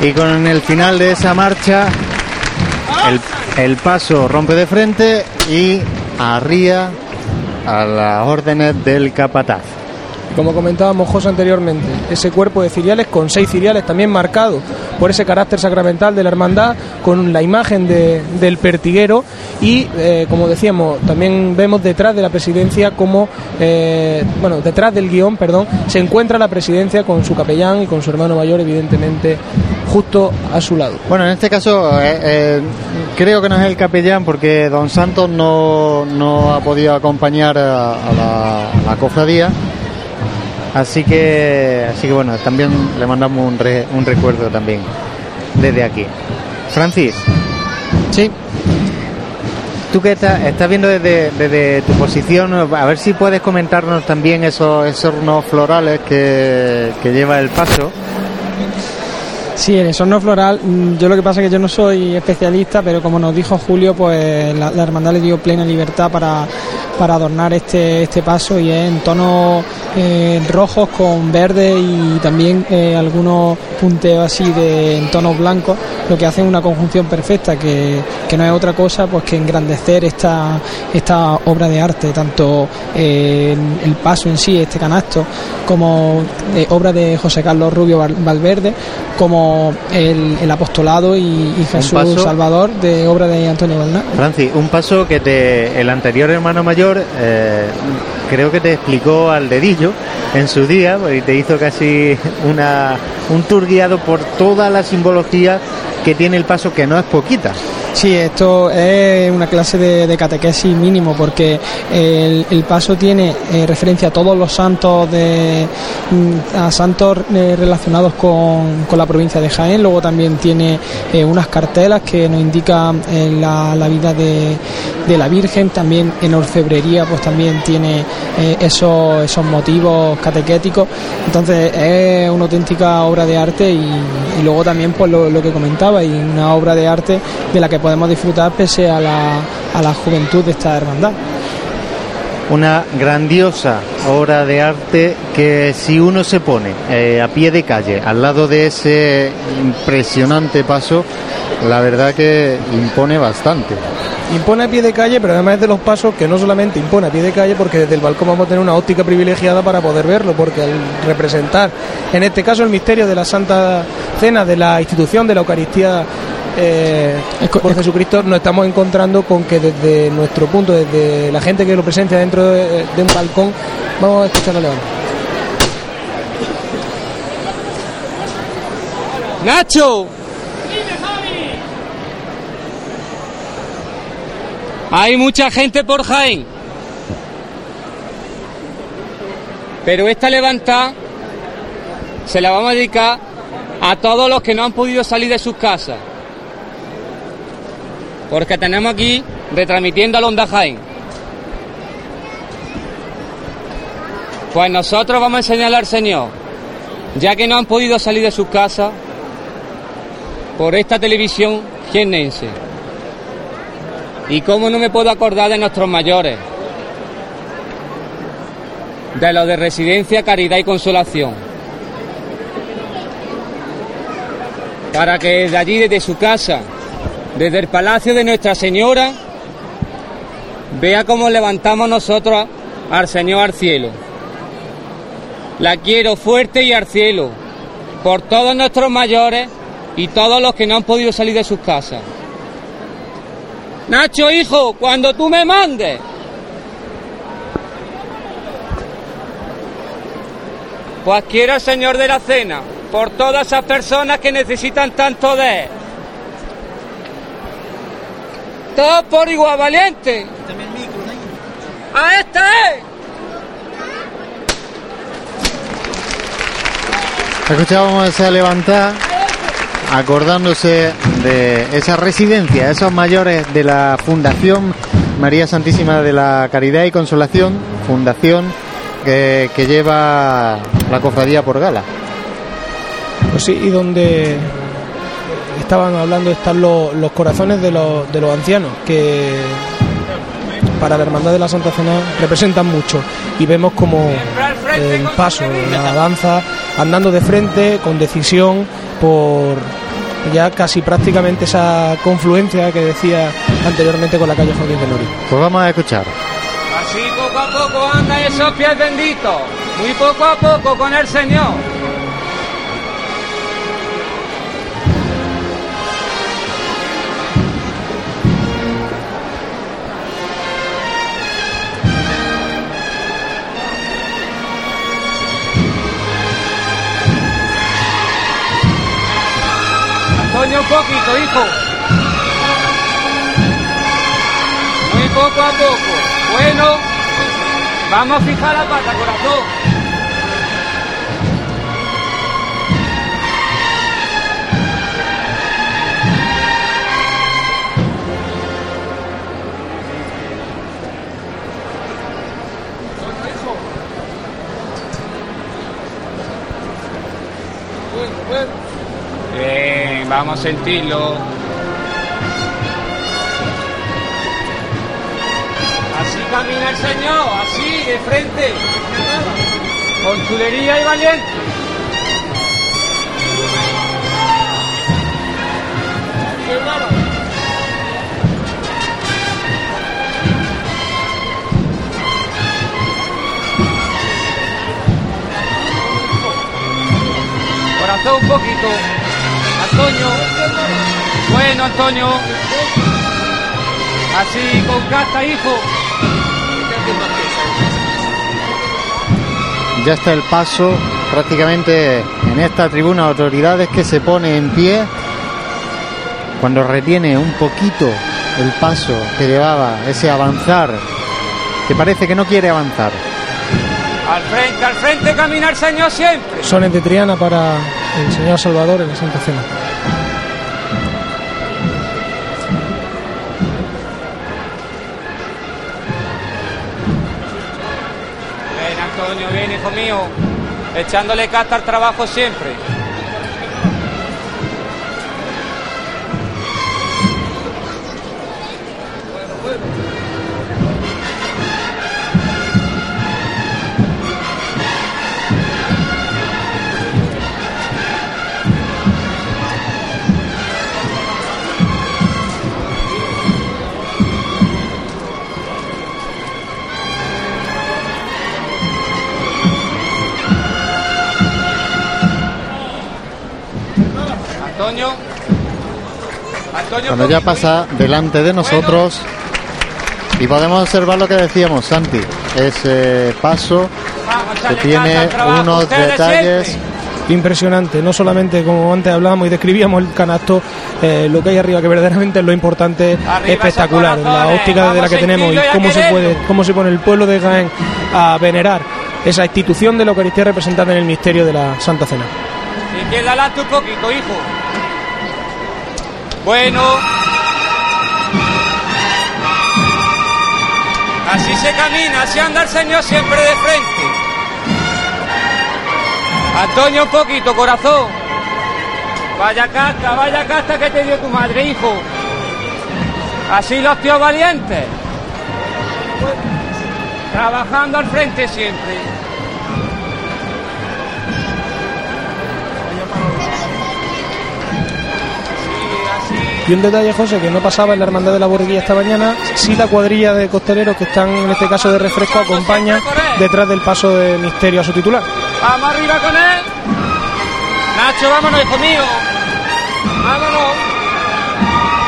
Y con el final de esa marcha, el, paso rompe de frente y arría a las órdenes del capataz. Como comentábamos José anteriormente, ese cuerpo de ciriales con seis ciriales también marcado por ese carácter sacramental de la hermandad, con la imagen de- del pertiguero y, eh, como decíamos, también vemos detrás de la presidencia como, eh, bueno, detrás del guion, perdón, se encuentra la presidencia con su capellán y con su hermano mayor, evidentemente, justo a su lado. Bueno, en este caso eh, creo que no es el capellán porque Don Santos no, no ha podido acompañar a la cofradía. Así que, así que bueno, también le mandamos un, re- un recuerdo también desde aquí. Francis. Sí. Tú que estás, estás viendo desde, desde tu posición, a ver si puedes comentarnos también esos, esos hornos florales que, que lleva el paso. Sí, el horno floral, mm, yo lo que pasa es que yo no soy especialista, pero como nos dijo Julio, pues la, la hermandad le dio plena libertad para, para adornar este, este paso y es en tonos eh, rojos con verde y también eh, algunos punteos así de en tonos blancos, lo que hace una conjunción perfecta, que, que no es otra cosa pues que engrandecer esta, esta obra de arte, tanto eh, el, paso en sí, este canasto, como obra de José Carlos Rubio Val- Valverde, como el, el apostolado y, y Jesús paso- Salvador de obra de Antonio Valná. Francis, un paso que te, el anterior hermano mayor creo que te explicó al dedillo en su día y te hizo casi una, un tour guiado por toda la simbología que tiene el paso, que no es poquita. Sí, esto es una clase de, de catequesis mínimo porque el, el paso tiene eh, referencia a todos los santos de mm, a santos eh, relacionados con, con la provincia de Jaén. Luego también tiene eh, unas cartelas que nos indican la, la vida de, de la Virgen. También en orfebrería pues también tiene esos, esos motivos catequéticos. Entonces es una auténtica obra de arte y, y luego también pues lo, lo que comentaba y una obra de arte de la que podemos disfrutar pese a la, a la juventud de esta hermandad. Una grandiosa obra de arte que si uno se pone eh, a pie de calle al lado de ese impresionante paso, la verdad que impone bastante. Impone a pie de calle, pero además es de los pasos que no solamente impone a pie de calle, porque desde el balcón vamos a tener una óptica privilegiada para poder verlo, porque al representar, en este caso, el misterio de la Santa Cena, de la institución de la Eucaristía eh, por Jesucristo, nos estamos encontrando con que desde nuestro punto, desde la gente que lo presencia dentro de, de un balcón, vamos a escuchar a León. Nacho. Hay mucha gente por Jaén. Pero esta levantada se la vamos a dedicar a todos los que no han podido salir de sus casas. Porque tenemos aquí retransmitiendo a Onda Jaén. Pues nosotros vamos a enseñarle al Señor, ya que no han podido salir de sus casas, por esta televisión jiennense. Y cómo no me puedo acordar de nuestros mayores, de los de Residencia, Caridad y Consolación. Para que desde allí, desde su casa, desde el Palacio de Nuestra Señora, vea cómo levantamos nosotros al Señor al cielo. La quiero fuerte y al cielo, por todos nuestros mayores y todos los que no han podido salir de sus casas. Nacho, hijo, cuando tú me mandes. Pues quiero Señor de la Cena, por todas esas personas que necesitan tanto de Él. Todos por igual, valiente. ¡A este es! Escuchábamos esa levantada acordándose de esa residencia, esos mayores de la Fundación María Santísima de la Caridad y Consolación, fundación que, que lleva la cofradía por gala. Pues sí, y donde estaban hablando están los, los corazones de los, de los ancianos, que para la Hermandad de la Santa Cena representan mucho. Y vemos como el paso, la danza, andando de frente, con decisión, por ya casi prácticamente esa confluencia que decía anteriormente con la calle Joaquín de Nori. Pues vamos a escuchar. Así poco a poco anda esos pies benditos, muy poco a poco con el Señor. Coño, un poquito, hijo. Muy poco a poco. Bueno, vamos a fijar la pata, corazón. Bueno, bueno vamos a sentirlo. Así camina el Señor, así, de frente. Con chulería y valiente. Corazón un poquito. Antonio. Bueno, Antonio. Así, con casta, hijo. Ya está el paso prácticamente en esta tribuna autoridades que se pone en pie cuando retiene un poquito el paso que llevaba ese avanzar que parece que no quiere avanzar. Al frente, al frente, camina el Señor siempre. Sones de Triana para el Señor Salvador en la Santa Cena. Ven, Antonio, ven, hijo mío. Echándole casta al trabajo siempre. Cuando ya pasa delante de nosotros y podemos observar lo que decíamos, Santi, ese paso que tiene unos detalles Impresionante, no solamente como antes hablábamos y describíamos el canasto, eh, lo que hay arriba, que verdaderamente es lo importante, espectacular, la óptica de la que tenemos y cómo se puede, cómo se pone el pueblo de Jaén a venerar esa institución de la Eucaristía representada en el misterio de la Santa Cena. Izquierda adelante un poquito, hijo. Bueno. Así se camina, así anda el Señor siempre de frente. Antonio, un poquito, corazón. Vaya casta, vaya casta que te dio tu madre, hijo. Así los tíos valientes. Trabajando al frente siempre. Y un detalle, José, que no pasaba en la Hermandad de la Borguilla esta mañana, sí la cuadrilla de costeleros que están en este caso de refresco acompaña detrás del paso de misterio a su titular. Vamos arriba con él. Nacho, vámonos, hijo mío. Vámonos.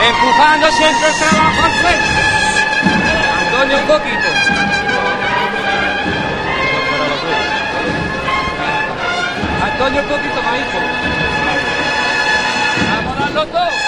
Empujando siempre el trabajo al frente. Antonio, un poquito. Antonio, un poquito más, hijo. Vámonos.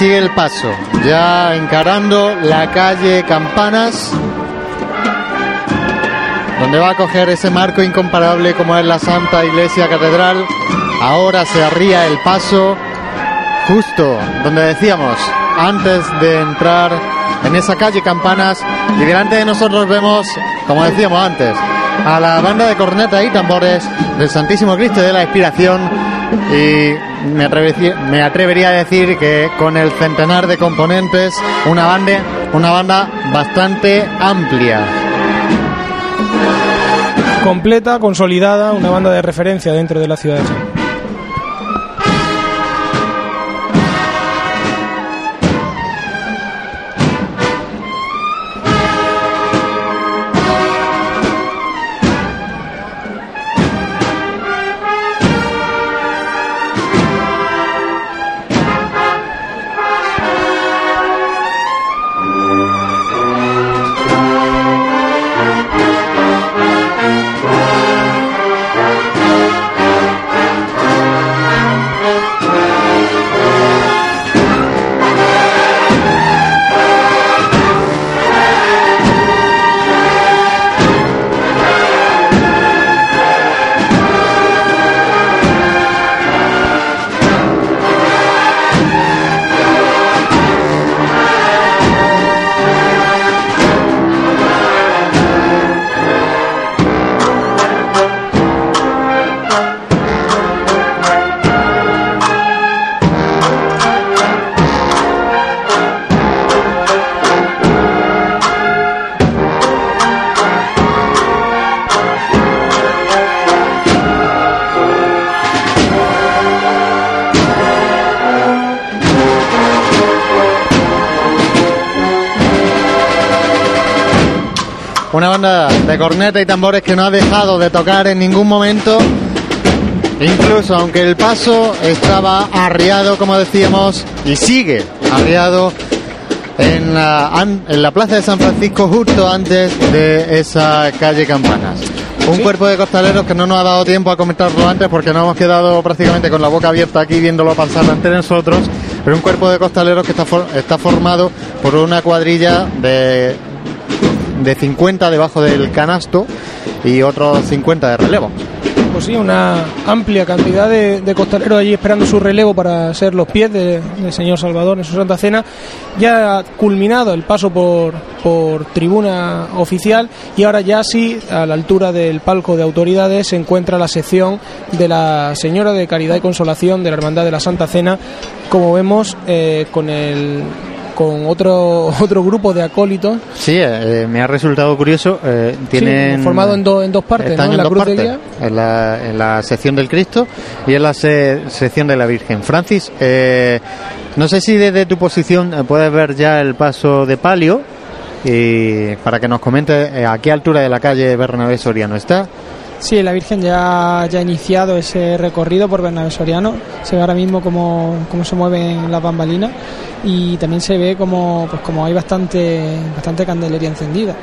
Sigue el paso, ya encarando la calle Campanas, donde va a coger ese marco incomparable como es la Santa Iglesia Catedral. Ahora se arría el paso justo donde decíamos, antes de entrar en esa calle Campanas, y delante de nosotros vemos, como decíamos antes, a la banda de corneta y tambores del Santísimo Cristo de la Inspiración y me, atrevería- a decir que con el centenar de componentes, una banda, una banda bastante amplia. Completa, consolidada, una banda de referencia dentro de la ciudad de. Corneta y tambores que no ha dejado de tocar en ningún momento. Incluso aunque el paso estaba arriado, como decíamos, y sigue arriado en la, an- en la plaza de San Francisco justo antes de esa calle Campanas. Un cuerpo de costaleros que no nos ha dado tiempo a comentarlo antes porque nos hemos quedado prácticamente con la boca abierta aquí viéndolo pasar ante nosotros, pero un cuerpo de costaleros que está, for- está formado por una cuadrilla de, de 50 debajo del canasto y otros 50 de relevo. Pues sí, una amplia cantidad de, costaleros allí esperando su relevo para ser los pies de- del señor Salvador en su Santa Cena. Ya ha culminado el paso por, por tribuna oficial y ahora ya sí, a la altura del palco de autoridades, se encuentra la sección de la Señora de Caridad y Consolación de la Hermandad de la Santa Cena, como vemos eh, con el con otro otro grupo de acólitos Sí, eh, me ha resultado curioso. eh, tienen Sí, formado en, dos en dos partes, Están ¿no? en la dos cruz de partes, guía. en la, en la sección del Cristo y en la se- sección de la Virgen. Francis, eh, no sé si desde tu posición eh, puedes ver ya el paso de palio y para que nos comente eh, a qué altura de la calle Bernabé Soriano está. Sí, la Virgen ya, ya ha iniciado ese recorrido por Bernabé Soriano. Se ve ahora mismo cómo, cómo se mueven las bambalinas y también se ve como, pues como hay bastante, bastante candelería encendida.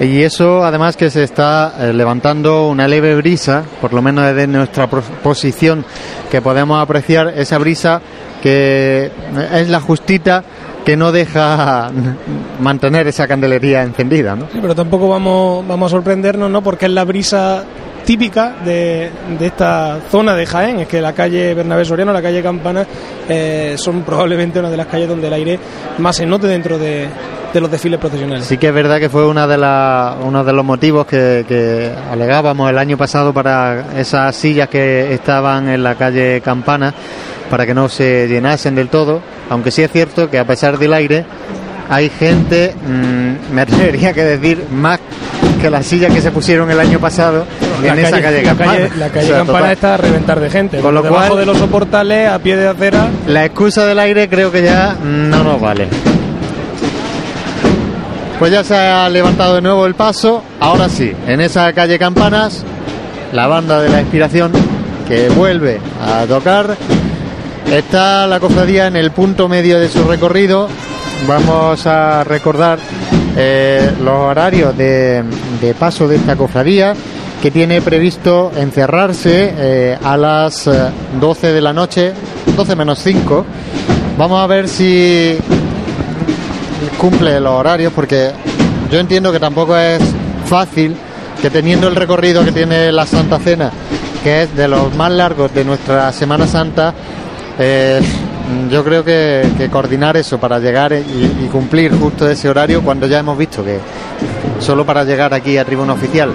Y eso, además, que se está eh, levantando una leve brisa, por lo menos desde nuestra posición, que podemos apreciar esa brisa que es la justita que no deja mantener esa candelería encendida, ¿no? Sí, pero tampoco vamos, vamos a sorprendernos, ¿no? Porque es la brisa típica de, de esta zona de Jaén. Es que la calle Bernabé Soriano, la calle Campana, eh, son probablemente una de las calles donde el aire más se note dentro de, los desfiles procesionales. Sí que es verdad que fue una de uno de los motivos que, que alegábamos el año pasado para esas sillas que estaban en la calle Campana, para que no se llenasen del todo, aunque sí es cierto que a pesar del aire hay gente, mm, me atrevería que decir, más que las sillas que se pusieron el año pasado en esa calle la Campana. calle, la calle O sea, Campana total. está a reventar de gente. Con lo debajo cual- de los soportales, a pie de acera, La excusa del aire creo que ya no nos vale. Pues ya se ha levantado de nuevo el paso. Ahora sí, en esa calle Campanas, la banda de la inspiración que vuelve a tocar. Está la cofradía en el punto medio de su recorrido. Vamos a recordar eh, los horarios de, de paso de esta cofradía que tiene previsto encerrarse eh, a las eh, 12 de la noche, 12 menos 5. Vamos a ver si cumple los horarios porque yo entiendo que tampoco es fácil que teniendo el recorrido que tiene la Santa Cena, que es de los más largos de nuestra Semana Santa, eh, yo creo que, coordinar eso para llegar y cumplir justo ese horario cuando ya hemos visto que solo para llegar aquí a tribuna oficial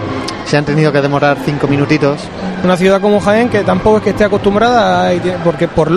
se han tenido que demorar cinco minutitos. una ciudad como Jaén que tampoco es que esté acostumbrada, a- porque por,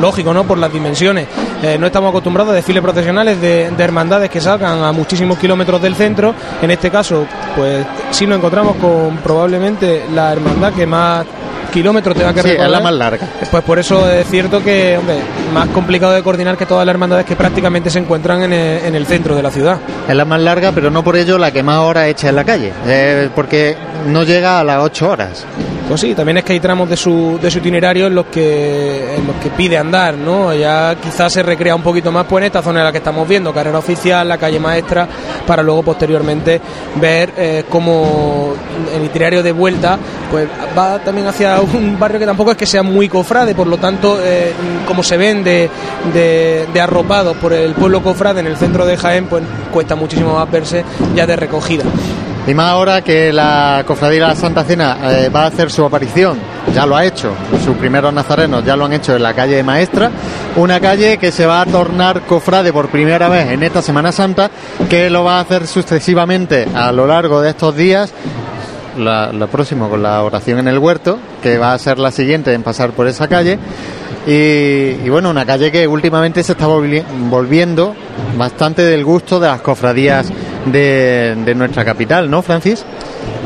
lógico, ¿no? por las dimensiones, eh, no estamos acostumbrados a desfiles procesionales de, de hermandades que salgan a muchísimos kilómetros del centro. En este caso, pues sí nos encontramos con probablemente la hermandad que más kilómetros tenga que Sí, es la más larga. Pues por eso es cierto que, hombre, más complicado de coordinar que todas las hermandades que prácticamente se encuentran en el, en el centro de la ciudad. Es la más larga, pero no por ello la que más horas echa en la calle, eh, porque no llega a las 8 horas. Pues sí, también es que hay tramos de su, de su itinerario en los que en los que pide andar, ¿no? Ya quizás se recrea un poquito más pues en esta zona en la que estamos viendo, carrera oficial, la calle maestra, para luego posteriormente ver eh, cómo el itinerario de vuelta pues va también hacia un barrio que tampoco es que sea muy cofrade, por lo tanto, eh, como se ven de, de, de arropados por el pueblo cofrade en el centro de Jaén, pues cuesta muchísimo más verse ya de recogida. Y más ahora que la Cofradía de la Santa Cena eh, va a hacer su aparición, ya lo ha hecho, sus primeros nazarenos ya lo han hecho en la calle Maestra, una calle que se va a tornar cofrade por primera vez en esta Semana Santa, que lo va a hacer sucesivamente a lo largo de estos días. La, lo próximo con la oración en el huerto, que va a ser la siguiente en pasar por esa calle. Y, y bueno, una calle que últimamente se está volvi- volviendo bastante del gusto de las cofradías de, de nuestra capital, ¿no, Francis?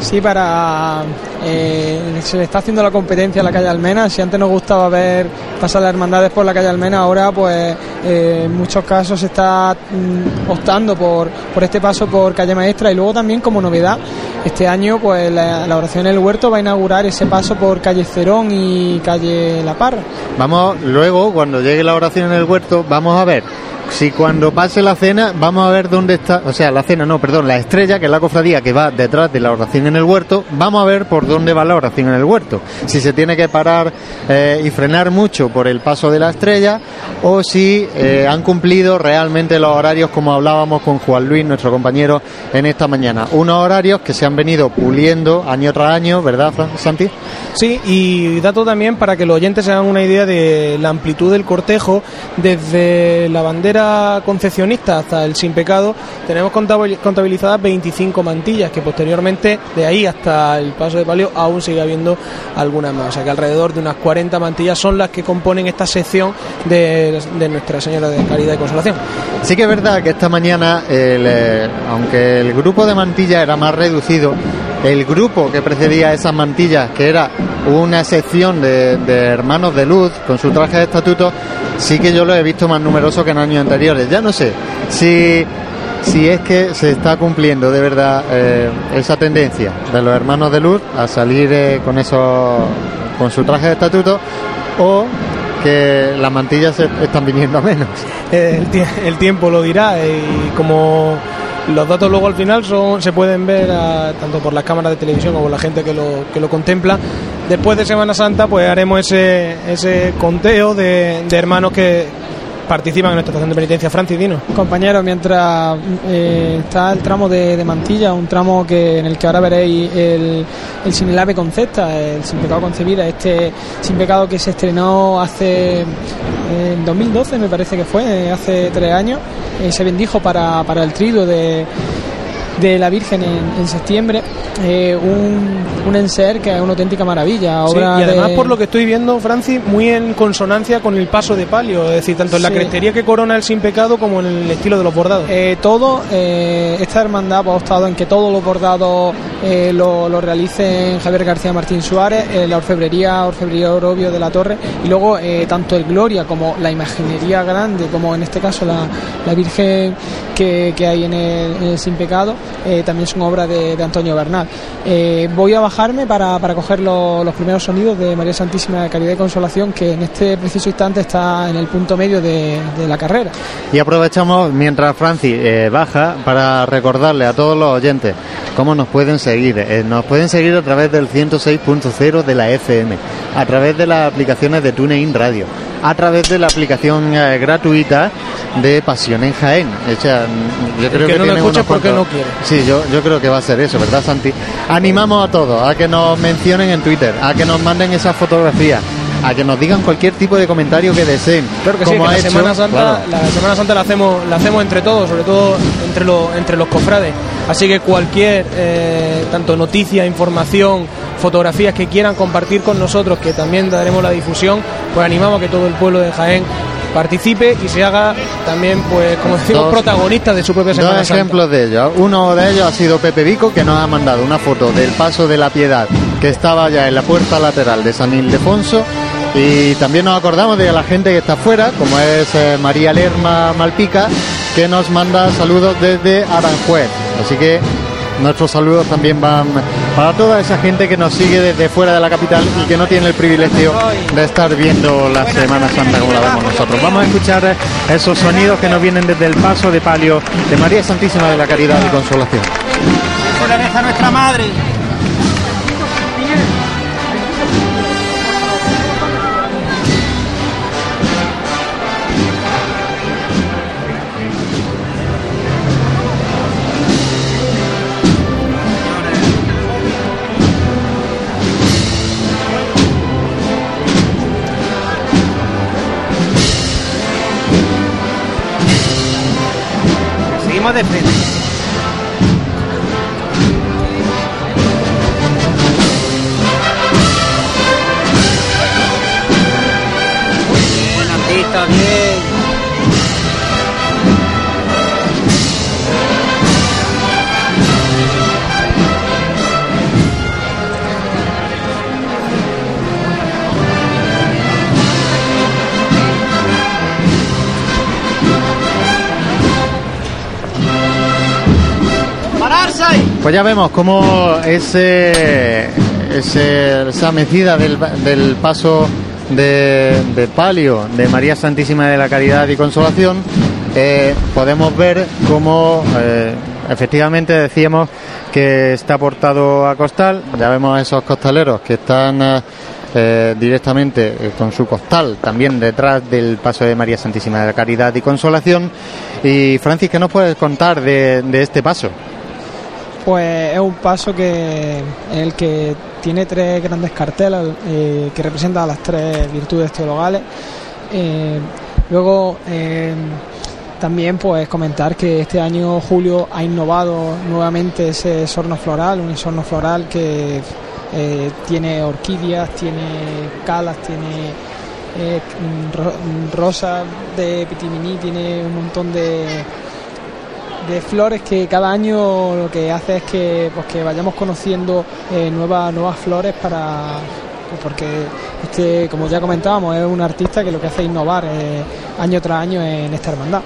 Sí, para. eh, se le está haciendo la competencia a la calle Almena. Si antes nos gustaba ver pasar las hermandades por la calle Almena, ahora, pues eh, en muchos casos se está mm, optando por, por este paso por calle Maestra. Y luego también, como novedad, este año, pues la, la oración en el huerto va a inaugurar ese paso por calle Cerón y calle La Parra. Vamos, luego, cuando llegue la oración en el huerto, vamos a ver si cuando pase la cena, vamos a ver dónde está, o sea, la cena, no, perdón, la estrella, que es la cofradía que va detrás de la oración en el huerto, vamos a ver por dónde va la oración en el huerto. Si se tiene que parar eh, y frenar mucho por el paso de la estrella, o si eh, han cumplido realmente los horarios, como hablábamos con Juan Luis, nuestro compañero, en esta mañana. Unos horarios que se han venido puliendo año tras año, ¿verdad, Santi? Sí, y dato también para que los oyentes se hagan una idea de la amplitud del cortejo, desde la bandera concepcionista hasta el sin pecado, tenemos contabil- contabilizadas 25 mantillas, que posteriormente, de ahí hasta el paso de palio, aún sigue habiendo algunas más. O sea que alrededor de unas 40 mantillas son las que componen esta sección de, Nuestra Señora de Caridad y Consolación. Sí que es verdad que esta mañana, eh, aunque el grupo de mantillas era más reducido, el grupo que precedía a esas mantillas, que era una sección de, hermanos de luz con su traje de estatuto, sí que yo lo he visto más numeroso que en años anteriores. Ya no sé si, si es que se está cumpliendo de verdad eh, esa tendencia de los hermanos de luz a salir eh, con esos, con su traje de estatuto o que las mantillas están viniendo a menos. Eh, el, el tiempo lo dirá y como los datos luego al final son se pueden ver tanto por las cámaras de televisión como por la gente que lo, que lo contempla. Después de Semana Santa pues haremos ese, ese conteo de, hermanos que participan en nuestra estación de penitencia. Francis Dino Compañeros, mientras eh, está el tramo de, Mantilla, un tramo que en el que ahora veréis el, el Sin el Concepta, el Sin Pecado Concebida, este Sin Pecado que se estrenó hace en 2012, me parece que fue, hace tres años, eh, se bendijo para, para el trido de de la Virgen en, en septiembre, eh, un, un enser que es una auténtica maravilla. Sí, Obra y además de- por lo que estoy viendo Francis muy en consonancia con el paso de palio es decir tanto en la crestería que corona el sin pecado como en el estilo de los bordados Eh, todo, eh, esta hermandad pues, ha optado en que todos los bordados lo, lo realicen Javier García Martín Suárez, la orfebrería, orfebrería Orobio de la Torre, y luego tanto el Gloria como la imaginería grande, como en este caso la, la Virgen que, hay en el, Sin Pecado, eh, también son obra de, Antonio Bernal. Eh, voy a bajarme para, para coger lo- los primeros sonidos de María Santísima de Caridad y Consolación, que en este preciso instante está en el punto medio de- de la carrera. Y aprovechamos mientras Francis eh, baja para recordarle a todos los oyentes cómo nos pueden seguir. Eh, nos pueden seguir a través del 106.0 de la FM, a través de las aplicaciones de TuneIn Radio, a través de la aplicación eh, gratuita de Pasión en Jaén. Hecha, mm, yo creo que que, no lo tiene escuche unos porque cuantos- no quiere. Sí, yo, yo creo que va a ser eso, ¿verdad, Santi? Animamos a todos a que nos mencionen en Twitter, a que nos manden esas fotografías, a que nos digan cualquier tipo de comentario que deseen. Claro que sí, como que ha la hecho- Semana Santa, claro. la Semana Santa la hacemos, la hacemos entre todos, sobre todo entre los, entre los cofrades. Así que cualquier eh, tanto noticia, información, fotografías que quieran compartir con nosotros, que también daremos la difusión, pues animamos a que todo el pueblo de Jaén participe y se haga también, pues como decimos, Dos- protagonista de su propia Semana Dos Santa. ejemplos de ellos. Uno de ellos ha sido Pepe Vico, que nos ha mandado una foto del paso de la Piedad, que estaba ya en la puerta lateral de San Ildefonso. Y también nos acordamos de la gente que está afuera, como es eh, María Lerma Malpica, que nos manda saludos desde Aranjuez. Así que nuestros saludos también van para toda esa gente que nos sigue desde fuera de la capital y que no tiene el privilegio de estar viendo la Semana Santa como la vemos nosotros. Vamos a escuchar esos sonidos que nos vienen desde el paso de palio de María Santísima de la Caridad y Consolación. Nuestra madre. De. Pues ya vemos cómo ese, esa mecida del, del paso de, de palio de María Santísima de la Caridad y Consolación, eh, podemos ver cómo eh, efectivamente decíamos que está aportado a costal. Ya vemos a esos costaleros que están eh, directamente con su costal también detrás del paso de María Santísima de la Caridad y Consolación. Y Francis, ¿qué nos puedes contar de, de este paso? Pues es un paso que el que tiene tres grandes cartelas eh, que representan las tres virtudes teologales. Eh, luego eh, también pues comentar que este año Julio ha innovado nuevamente ese sorno floral, un sorno floral que eh, tiene orquídeas, tiene calas, tiene ro- rosas de pitiminí, tiene un montón de de flores que cada año lo que hace es que pues que vayamos conociendo eh, nuevas nuevas flores para pues, porque este como ya comentábamos es un artista que lo que hace es innovar eh, año tras año en esta hermandad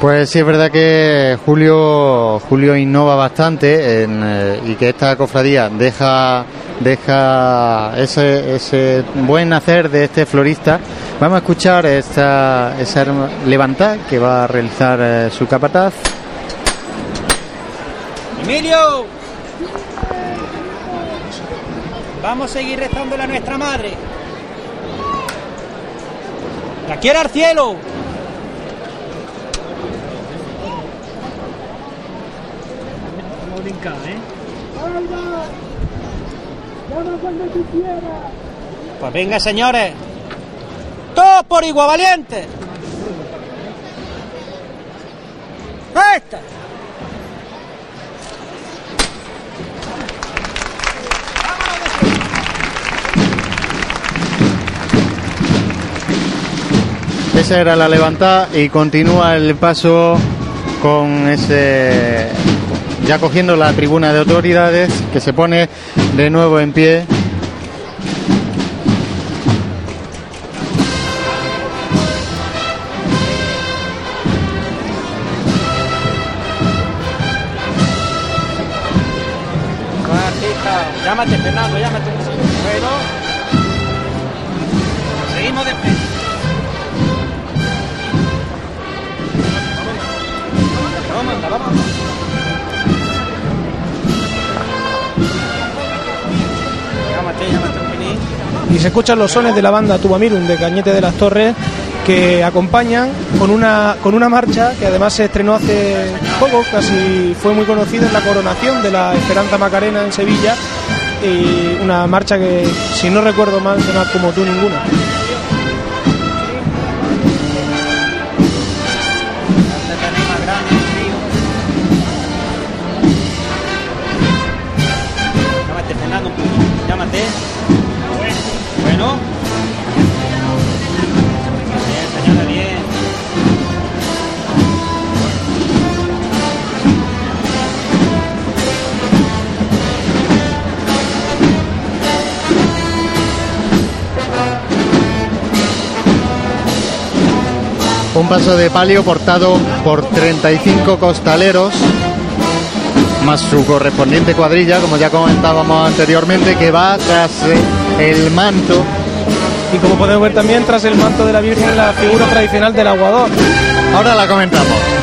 Pues sí, es verdad que Julio Julio innova bastante en, eh, y que esta cofradía deja deja ese, ese buen hacer de este florista. Vamos a escuchar esta, esa levantada que va a realizar su capataz. Emilio, vamos a seguir rezándole a nuestra madre. La quiero al cielo. Pues venga, señores. Todos por igual valiente. ¡Esta! Esa era la levantada y continúa el paso con ese ya cogiendo la tribuna de autoridades que se pone de nuevo en pie. Llámate, Fernando, llámate. Bueno. Seguimos de frente. Y se escuchan los sones de la banda Tubamirum de Cañete de las Torres que acompañan con una con una marcha que además se estrenó hace poco, casi fue muy conocida en la coronación de la Esperanza Macarena en Sevilla y una marcha que si no recuerdo mal llama como tú ninguna. Un paso de palio portado por 35 costaleros, más su correspondiente cuadrilla, como ya comentábamos anteriormente, que va tras eh, el manto. Y como podemos ver también tras el manto de la Virgen la figura tradicional del aguador. Ahora la comentamos.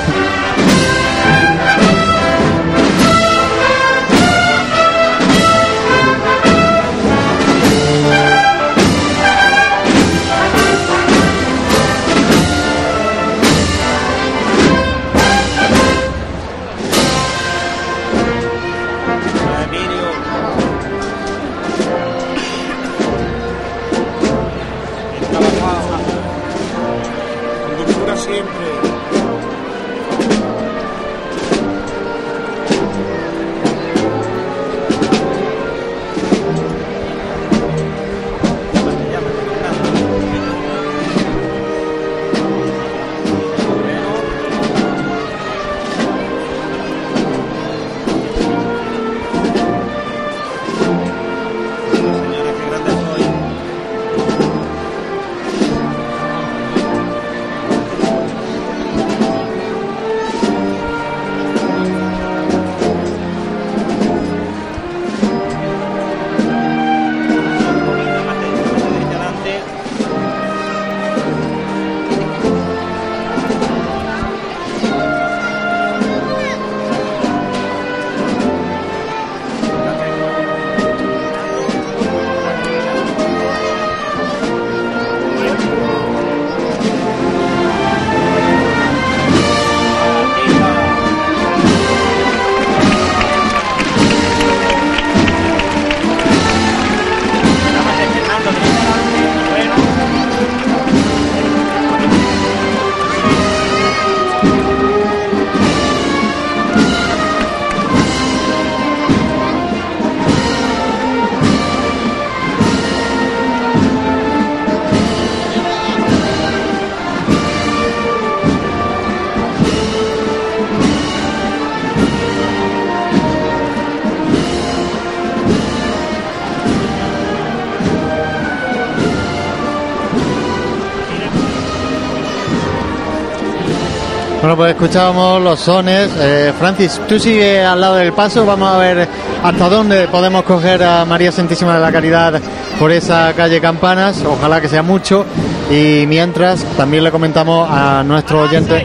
Bueno, pues escuchábamos los sones. Eh, Francis, tú sigue al lado del paso. Vamos a ver hasta dónde podemos coger a María Santísima de la Caridad por esa calle Campanas. Ojalá que sea mucho. Y mientras, también le comentamos a nuestros oyentes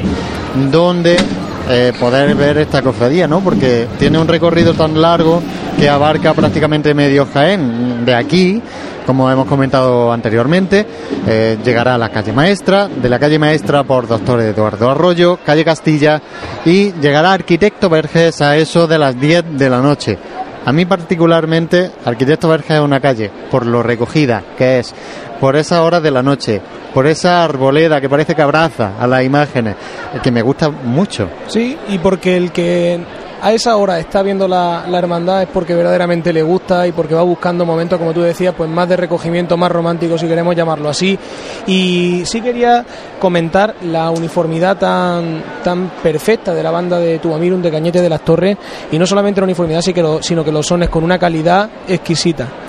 dónde eh, poder ver esta cofradía, ¿no? Porque tiene un recorrido tan largo que abarca prácticamente medio Jaén. De aquí, como hemos comentado anteriormente, eh, llegará a la calle Maestra, de la calle Maestra por Doctor Eduardo Arroyo, calle Castilla y llegará Arquitecto Verges a eso de las 10 de la noche. A mí particularmente, Arquitecto Verges es una calle, por lo recogida que es, por esas horas de la noche, por esa arboleda que parece que abraza a las imágenes, que me gusta mucho. Sí, y porque el que a esa hora está viendo la, la hermandad es porque verdaderamente le gusta y porque va buscando momentos, como tú decías, pues más de recogimiento, más romántico, si queremos llamarlo así. Y sí quería comentar la uniformidad tan, tan perfecta de la banda de Tubamirum de Cañete de las Torres, y no solamente la uniformidad, sino que los sones con una calidad exquisita.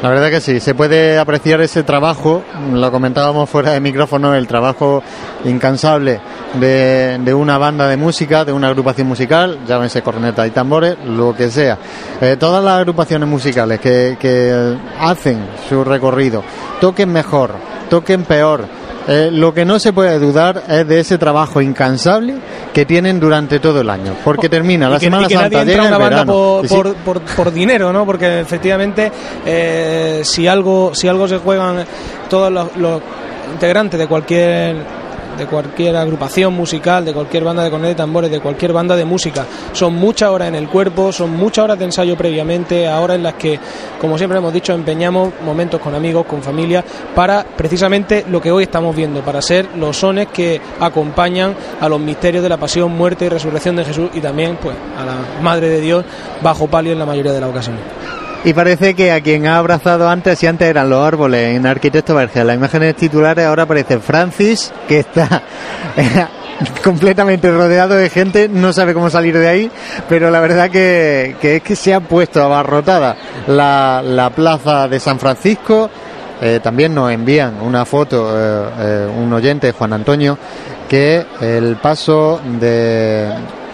La verdad que sí, se puede apreciar ese trabajo, lo comentábamos fuera de micrófono, el trabajo incansable de, de una banda de música, de una agrupación musical, llámese corneta y tambores, lo que sea. Eh, todas las agrupaciones musicales que, que hacen su recorrido, toquen mejor, toquen peor, eh, lo que no se puede dudar es de ese trabajo incansable que tienen durante todo el año, porque termina la que, Semana y que Santa, nadie entra una el banda verano. por, sí, por, por- por dinero, ¿no? Porque efectivamente eh, si algo si algo se juegan todos los, los integrantes de cualquier de cualquier agrupación musical, de cualquier banda de cornetas y tambores, de cualquier banda de música. Son muchas horas en el cuerpo, son muchas horas de ensayo previamente, horas en las que, como siempre hemos dicho, empeñamos momentos con amigos, con familia, para precisamente lo que hoy estamos viendo, para ser los sones que acompañan a los misterios de la pasión, muerte y resurrección de Jesús y también pues a la Madre de Dios bajo palio en la mayoría de las ocasiones. Y parece que a quien ha abrazado antes, si antes eran los árboles en Arquitecto Vergel, las imágenes titulares ahora aparece Francis, que está completamente rodeado de gente, no sabe cómo salir de ahí, pero la verdad que, que es que se ha puesto abarrotada la, la plaza de San Francisco. Eh, también nos envían una foto, eh, eh, un oyente, Juan Antonio, que el paso de,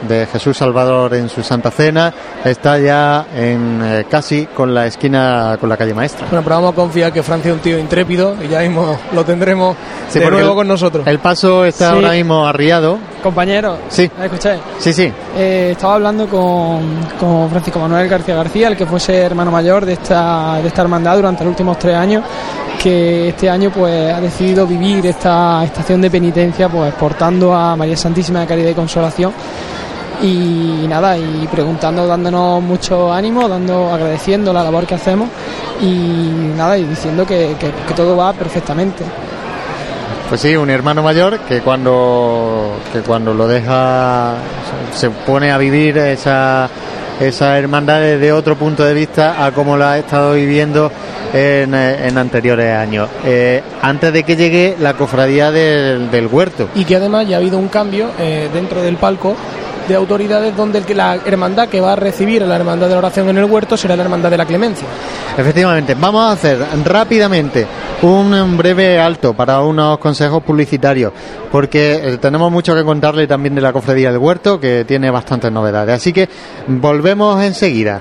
de Jesús Salvador en su Santa Cena está ya en eh, casi con la esquina con la calle Maestra. Bueno, pero vamos a confiar que Francia es un tío intrépido y ya mismo lo tendremos Sí, de nuevo el- con nosotros. El paso está Sí. ahora mismo arriado. Compañero, Sí. ¿me escucháis? Sí, sí. Eh, estaba hablando con, con Francisco Manuel García García, el que fuese hermano mayor de esta, de esta hermandad durante los últimos tres años, que este año pues ha decidido vivir esta estación de penitencia pues portando a María Santísima de Caridad y Consolación y nada, y preguntando, dándonos mucho ánimo, dando, agradeciendo la labor que hacemos y nada, y diciendo que, que- que todo va perfectamente. Pues sí, un hermano mayor que cuando, que cuando lo deja, se pone a vivir esa, esa hermandad desde otro punto de vista a como la ha estado viviendo en, en anteriores años. Eh, antes de que llegue la cofradía del, del huerto. y que además ya ha habido un cambio eh, dentro del palco de autoridades donde la hermandad que va a recibir a la hermandad de la oración en el huerto será la hermandad de la clemencia. Efectivamente, vamos a hacer rápidamente un breve alto para unos consejos publicitarios, porque eh, tenemos mucho que contarle también de la cofradía del huerto, que tiene bastantes novedades. Así que volvemos enseguida.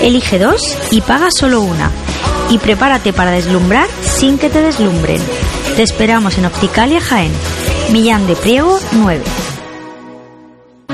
Elige dos y paga solo una. y prepárate para deslumbrar sin que te deslumbren. Te esperamos en Opticalia Jaén, Millán de Priego 9.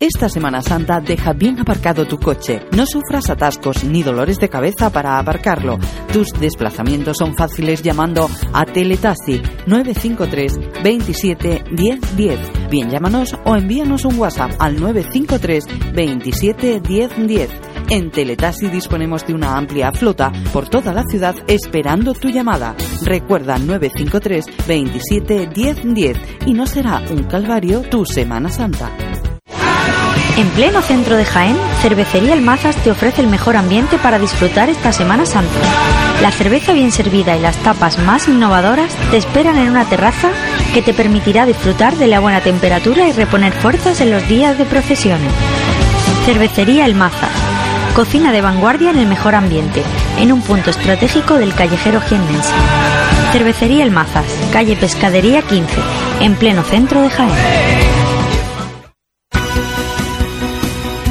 Esta Semana Santa deja bien aparcado tu coche. No sufras atascos ni dolores de cabeza para aparcarlo. Tus desplazamientos son fáciles llamando a Teletaxi 953 27 10 10. Bien, llámanos o envíanos un WhatsApp al 953 27 10 10. En Teletaxi disponemos de una amplia flota por toda la ciudad esperando tu llamada. Recuerda 953 27 10 10 y no será un calvario tu Semana Santa. En pleno centro de Jaén, Cervecería El Mazas te ofrece el mejor ambiente para disfrutar esta Semana Santa. La cerveza bien servida y las tapas más innovadoras te esperan en una terraza que te permitirá disfrutar de la buena temperatura y reponer fuerzas en los días de procesiones. Cervecería El Mazas. Cocina de vanguardia en el mejor ambiente, en un punto estratégico del callejero jiennense. Cervecería El Mazas, calle Pescadería 15, en pleno centro de Jaén.